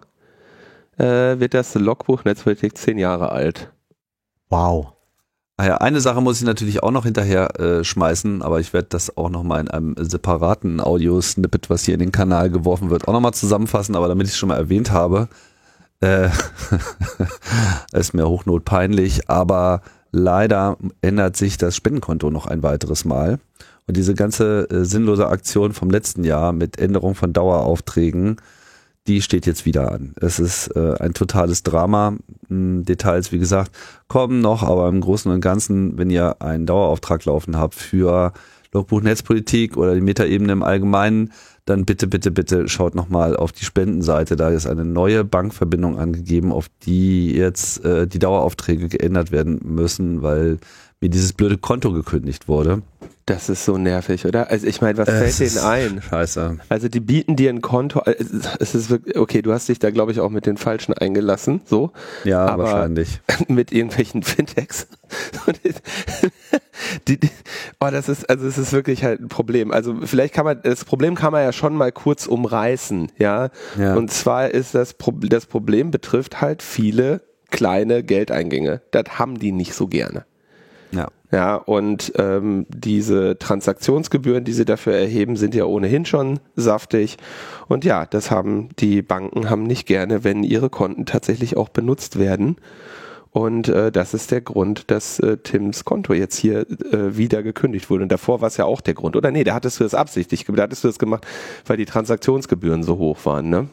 äh, wird das Logbuch Netzpolitik zehn Jahre alt. Wow. Ah ja, eine Sache muss ich natürlich auch noch hinterher äh, schmeißen, aber ich werde das auch nochmal in einem separaten Audio-Snippet, was hier in den Kanal geworfen wird, auch nochmal zusammenfassen, aber damit ich es schon mal erwähnt habe, äh, ist mir hochnot peinlich, aber leider ändert sich das Spendenkonto noch ein weiteres Mal. Und diese ganze äh, sinnlose Aktion vom letzten Jahr mit Änderung von Daueraufträgen, die steht jetzt wieder an. Es ist äh, ein totales Drama. Hm, Details, wie gesagt, kommen noch, aber im Großen und Ganzen, wenn ihr einen Dauerauftrag laufen habt für Logbuch Netzpolitik oder die Metaebene im Allgemeinen, dann bitte, bitte, bitte schaut nochmal auf die Spendenseite. Da ist eine neue Bankverbindung angegeben, auf die jetzt äh, die Daueraufträge geändert werden müssen, weil mir dieses blöde Konto gekündigt wurde. Das ist so nervig, oder? Also ich meine, was Es fällt denen ein? Scheiße. Also die bieten dir ein Konto, äh, es ist wirklich, okay, du hast dich da glaube ich auch mit den Falschen eingelassen, so. Ja, Aber- wahrscheinlich. mit irgendwelchen Fintechs. Die, die, oh, das ist, also es ist wirklich halt ein Problem. Also vielleicht kann man, das Problem kann man ja schon mal kurz umreißen, ja. Ja. Und zwar ist das, Pro das Problem betrifft halt viele kleine Geldeingänge. Das haben die nicht so gerne. Ja. Ja, und ähm, diese Transaktionsgebühren, die sie dafür erheben, sind ja ohnehin schon saftig. Und ja, das haben die Banken haben nicht gerne, wenn ihre Konten tatsächlich auch benutzt werden. Und äh, das ist der Grund, dass äh, Tims Konto jetzt hier äh, wieder gekündigt wurde. Und davor war es ja auch der Grund. Oder nee, da hattest du das absichtlich, da hattest du das gemacht, weil die Transaktionsgebühren so hoch waren, ne?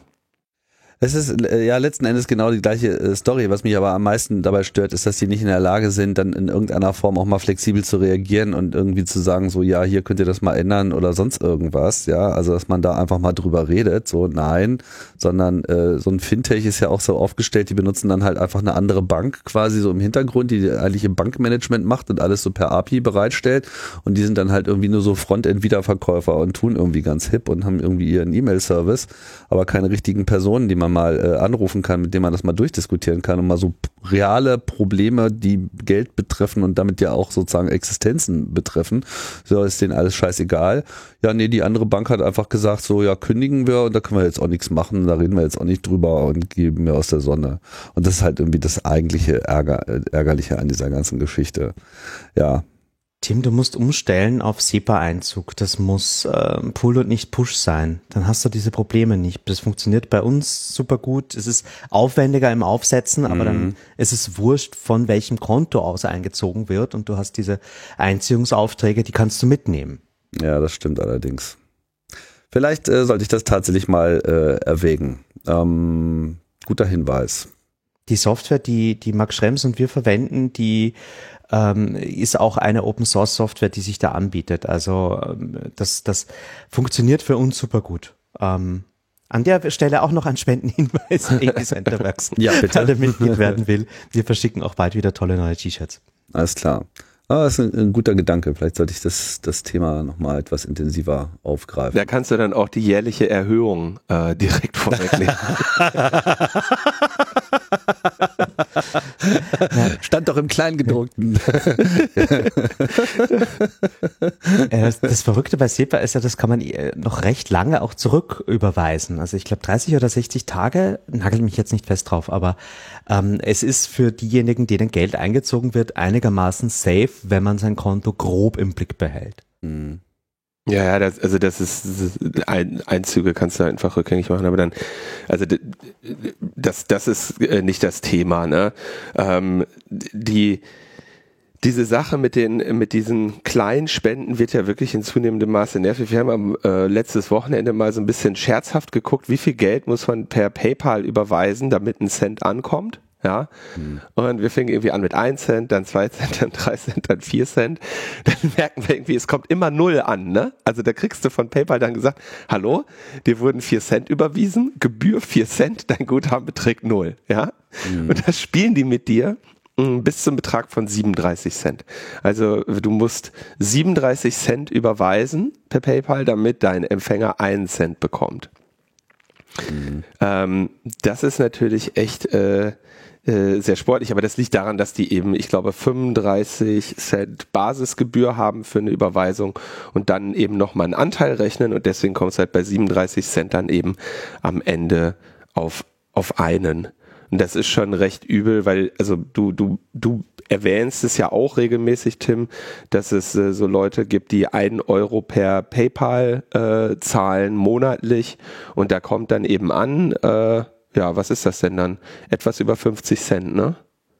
Es ist äh, ja letzten Endes genau die gleiche äh, Story. Was mich aber am meisten dabei stört, ist, dass die nicht in der Lage sind, dann in irgendeiner Form auch mal flexibel zu reagieren und irgendwie zu sagen, so ja, hier könnt ihr das mal ändern oder sonst irgendwas. Ja, also dass man da einfach mal drüber redet. So nein, sondern äh, so ein Fintech ist ja auch so aufgestellt. Die benutzen dann halt einfach eine andere Bank quasi so im Hintergrund, die eigentlich im Bankmanagement macht und alles so per API bereitstellt. Und die sind dann halt irgendwie nur so Frontend-Wiederverkäufer und tun irgendwie ganz hip und haben irgendwie ihren E-Mail-Service, aber keine richtigen Personen, die man mal äh, anrufen kann, mit denen man das mal durchdiskutieren kann und mal so reale Probleme, die Geld betreffen und damit ja auch sozusagen Existenzen betreffen, so ist denen alles scheißegal. Ja, nee, die andere Bank hat einfach gesagt, so ja, kündigen wir und da können wir jetzt auch nichts machen, da reden wir jetzt auch nicht drüber und geben wir aus der Sonne. Und das ist halt irgendwie das eigentliche Ärger, äh, Ärgerliche an dieser ganzen Geschichte. Ja, Tim, du musst umstellen auf SEPA-Einzug. Das muss äh, Pull und nicht Push sein. Dann hast du diese Probleme nicht. Das funktioniert bei uns super gut. Es ist aufwendiger im Aufsetzen, aber dann ist es wurscht, von welchem Konto aus eingezogen wird und du hast diese Einziehungsaufträge, die kannst du mitnehmen. Ja, das stimmt allerdings. Vielleicht äh, sollte ich das tatsächlich mal äh, erwägen. Ähm, guter Hinweis. Die Software, die, die Max Schrems und wir verwenden, die ähm, ist auch eine Open Source Software, die sich da anbietet. Also ähm, das, das funktioniert für uns super gut. Ähm, an der Stelle auch noch ein Spendenhinweis an Centerworks. Ja, bitte. Wer Mitglied werden will. Wir verschicken auch bald wieder tolle neue T-Shirts. Alles klar. Ah, das ist ein, ein guter Gedanke. Vielleicht sollte ich das, das Thema nochmal etwas intensiver aufgreifen. Da kannst du dann auch die jährliche Erhöhung äh, direkt vorwegnehmen. Stand doch im Kleingedruckten. Das, das Verrückte bei SEPA ist ja, das kann man noch recht lange auch zurücküberweisen. Also ich glaube 30 oder 60 Tage, nagel mich jetzt nicht fest drauf, aber ähm, es ist für diejenigen, denen Geld eingezogen wird, einigermaßen safe, wenn man sein Konto grob im Blick behält. Ja, ja, das, also das ist, ein, Einzüge kannst du einfach rückgängig machen, aber dann, also das, das ist äh, nicht das Thema, ne? Ähm, die diese Sache mit den mit diesen kleinen Spenden wird ja wirklich in zunehmendem Maße nervig. Wir haben am äh, letztes Wochenende mal so ein bisschen scherzhaft geguckt, wie viel Geld muss man per PayPal überweisen, damit ein Cent ankommt. Ja. Und wir fingen irgendwie an mit 1 Cent, dann 2 Cent, dann 3 Cent, dann 4 Cent. Dann merken wir irgendwie, es kommt immer null an, ne? Also da kriegst du von PayPal dann gesagt, hallo, dir wurden 4 Cent überwiesen, Gebühr 4 Cent, dein Guthaben beträgt null, ja? Und das spielen die mit dir mh, bis zum Betrag von 37 Cent. Also du musst 37 Cent überweisen per PayPal, damit dein Empfänger einen Cent bekommt. Ähm, das ist natürlich echt äh, äh, sehr sportlich, aber das liegt daran, dass die eben, ich glaube, 35 Cent Basisgebühr haben für eine Überweisung und dann eben nochmal einen Anteil rechnen und deswegen kommt es halt bei 37 Cent dann eben am Ende auf, auf einen. Und das ist schon recht übel, weil, also du, du, du erwähnst es ja auch regelmäßig, Tim, dass es äh, so Leute gibt, die einen Euro per PayPal äh, zahlen monatlich und da kommt dann eben an, äh, ja, was ist das denn dann? Etwas über 50 Cent, ne?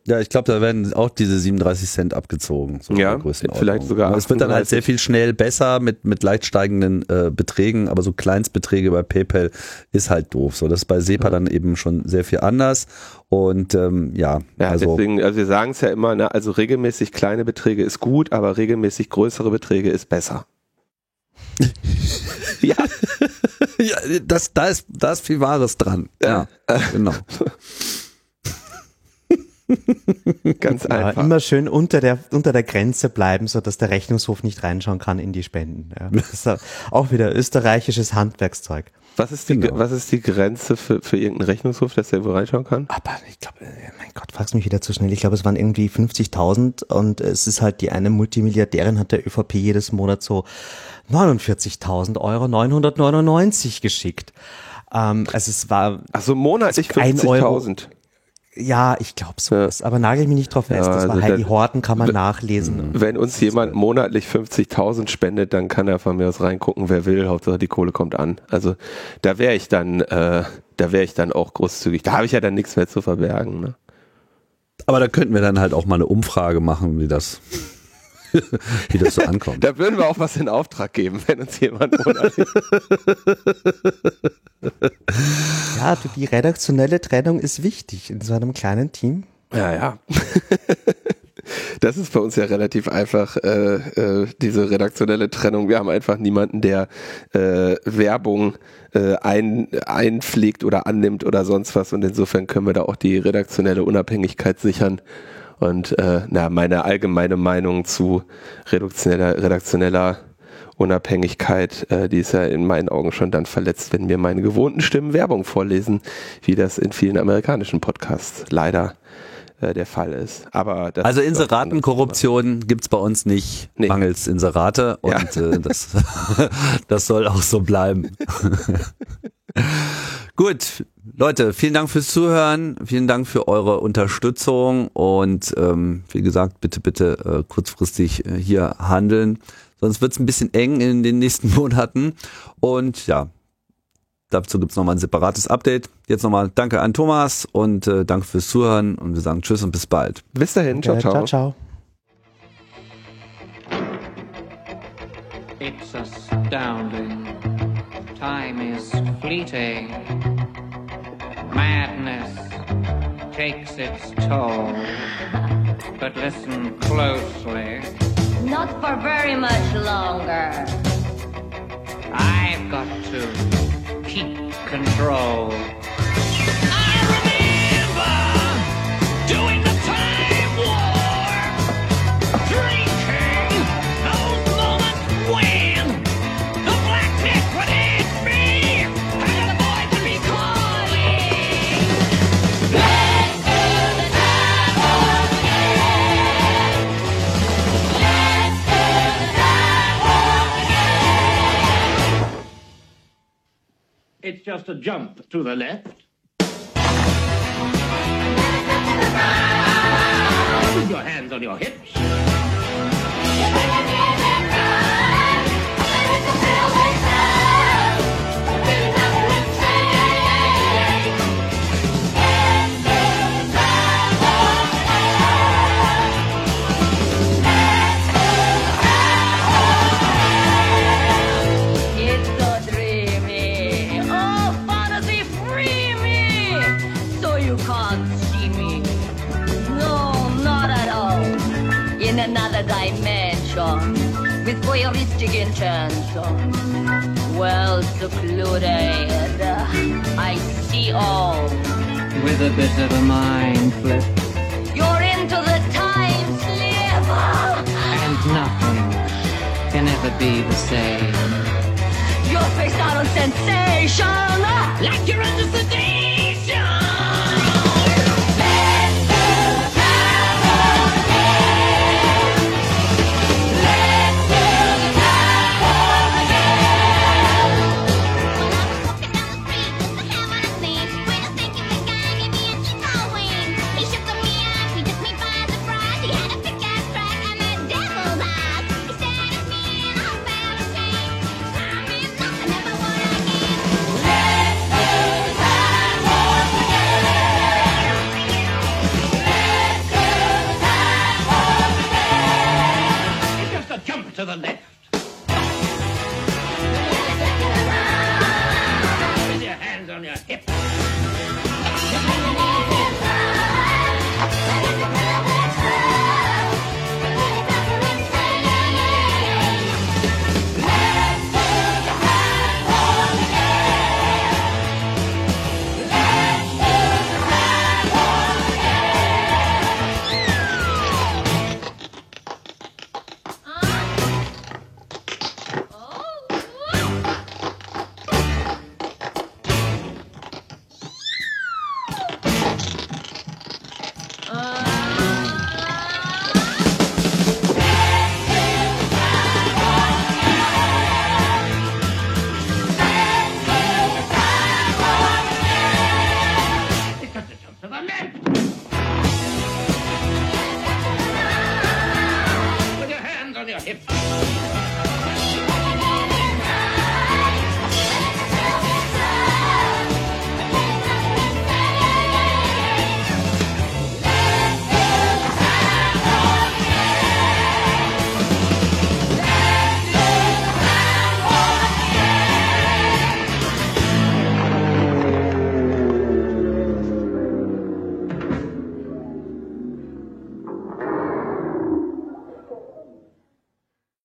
Ja, ich glaube, da werden auch diese 37 Cent abgezogen. So Ja, vielleicht sogar Aber Es wird dann halt 38. sehr viel schnell besser mit, mit leicht steigenden äh, Beträgen, aber so Kleinstbeträge bei PayPal ist halt doof. So, das ist bei SEPA dann eben schon sehr viel anders. Und ähm, ja, Ja, also deswegen, also wir sagen es ja immer, ne, also regelmäßig kleine Beträge ist gut, aber regelmäßig größere Beträge ist besser. ja, ja, das, da, ist, da ist viel Wahres dran. Ja, genau. ganz einfach. immer schön unter der, unter der Grenze bleiben, so dass der Rechnungshof nicht reinschauen kann in die Spenden. Ja. Das ist auch wieder österreichisches Handwerkszeug. Was ist die, Genau. was ist die Grenze für, für irgendeinen Rechnungshof, dass der wo reinschauen kann? Aber ich glaube, mein Gott, fragst mich wieder zu schnell. Ich glaube, es waren irgendwie 50.000 und es ist halt die eine Multimilliardärin hat der ÖVP jedes Monat so 49.000 Euro 999 geschickt. Ähm, also es war, Ach so, monatlich Ein Euro. 50.000. ja, ich glaube so. Aber nagel ich mich nicht drauf fest. Ja, das war also Heidi da- Horten, kann man nachlesen. Wenn uns jemand monatlich 50.000 spendet, dann kann er von mir aus reingucken, wer will. Hauptsache die Kohle kommt an. Also da wäre ich dann, äh, da wäre ich dann auch großzügig. Da habe ich ja dann nichts mehr zu verbergen. Ne? Aber da könnten wir dann halt auch mal eine Umfrage machen, wie das, wie das so ankommt. Da würden wir auch was in Auftrag geben, wenn uns jemand. Ja, du, die redaktionelle Trennung ist wichtig in so einem kleinen Team. Ja, ja. Das ist bei uns ja relativ einfach, äh, äh, diese redaktionelle Trennung. Wir haben einfach niemanden, der äh, Werbung äh, ein, einpflegt oder annimmt oder sonst was. Und insofern können wir da auch die redaktionelle Unabhängigkeit sichern. Und äh, na, meine allgemeine Meinung zu redaktioneller, redaktioneller Unabhängigkeit, äh, die ist ja in meinen Augen schon dann verletzt, wenn mir meine gewohnten Stimmen Werbung vorlesen, wie das in vielen amerikanischen Podcasts leider äh, der Fall ist. Aber das Also Inseratenkorruption gibt's bei uns nicht, Nee. mangels Inserate und äh, das, das soll auch so bleiben. Gut, Leute, vielen Dank fürs Zuhören, vielen Dank für eure Unterstützung und ähm, wie gesagt, bitte, bitte äh, kurzfristig äh, hier handeln. Sonst wird's ein bisschen eng in den nächsten Monaten. Und ja, dazu gibt's nochmal ein separates Update. Jetzt nochmal danke an Thomas und äh, danke fürs Zuhören und wir sagen Tschüss und bis bald. Bis dahin, ciao, ciao. ciao, ciao. It's astounding. Time is fleeting. Madness takes its toll. But listen closely. Not for very much longer. I've got to keep control. It's just a jump to the left. With your hands on your hips. With voyeuristic intention. Well secluded. I see all. With a bit of a mind flip. You're into the time slip. And nothing can ever be the same. You're out on sensation. Like you're under the left.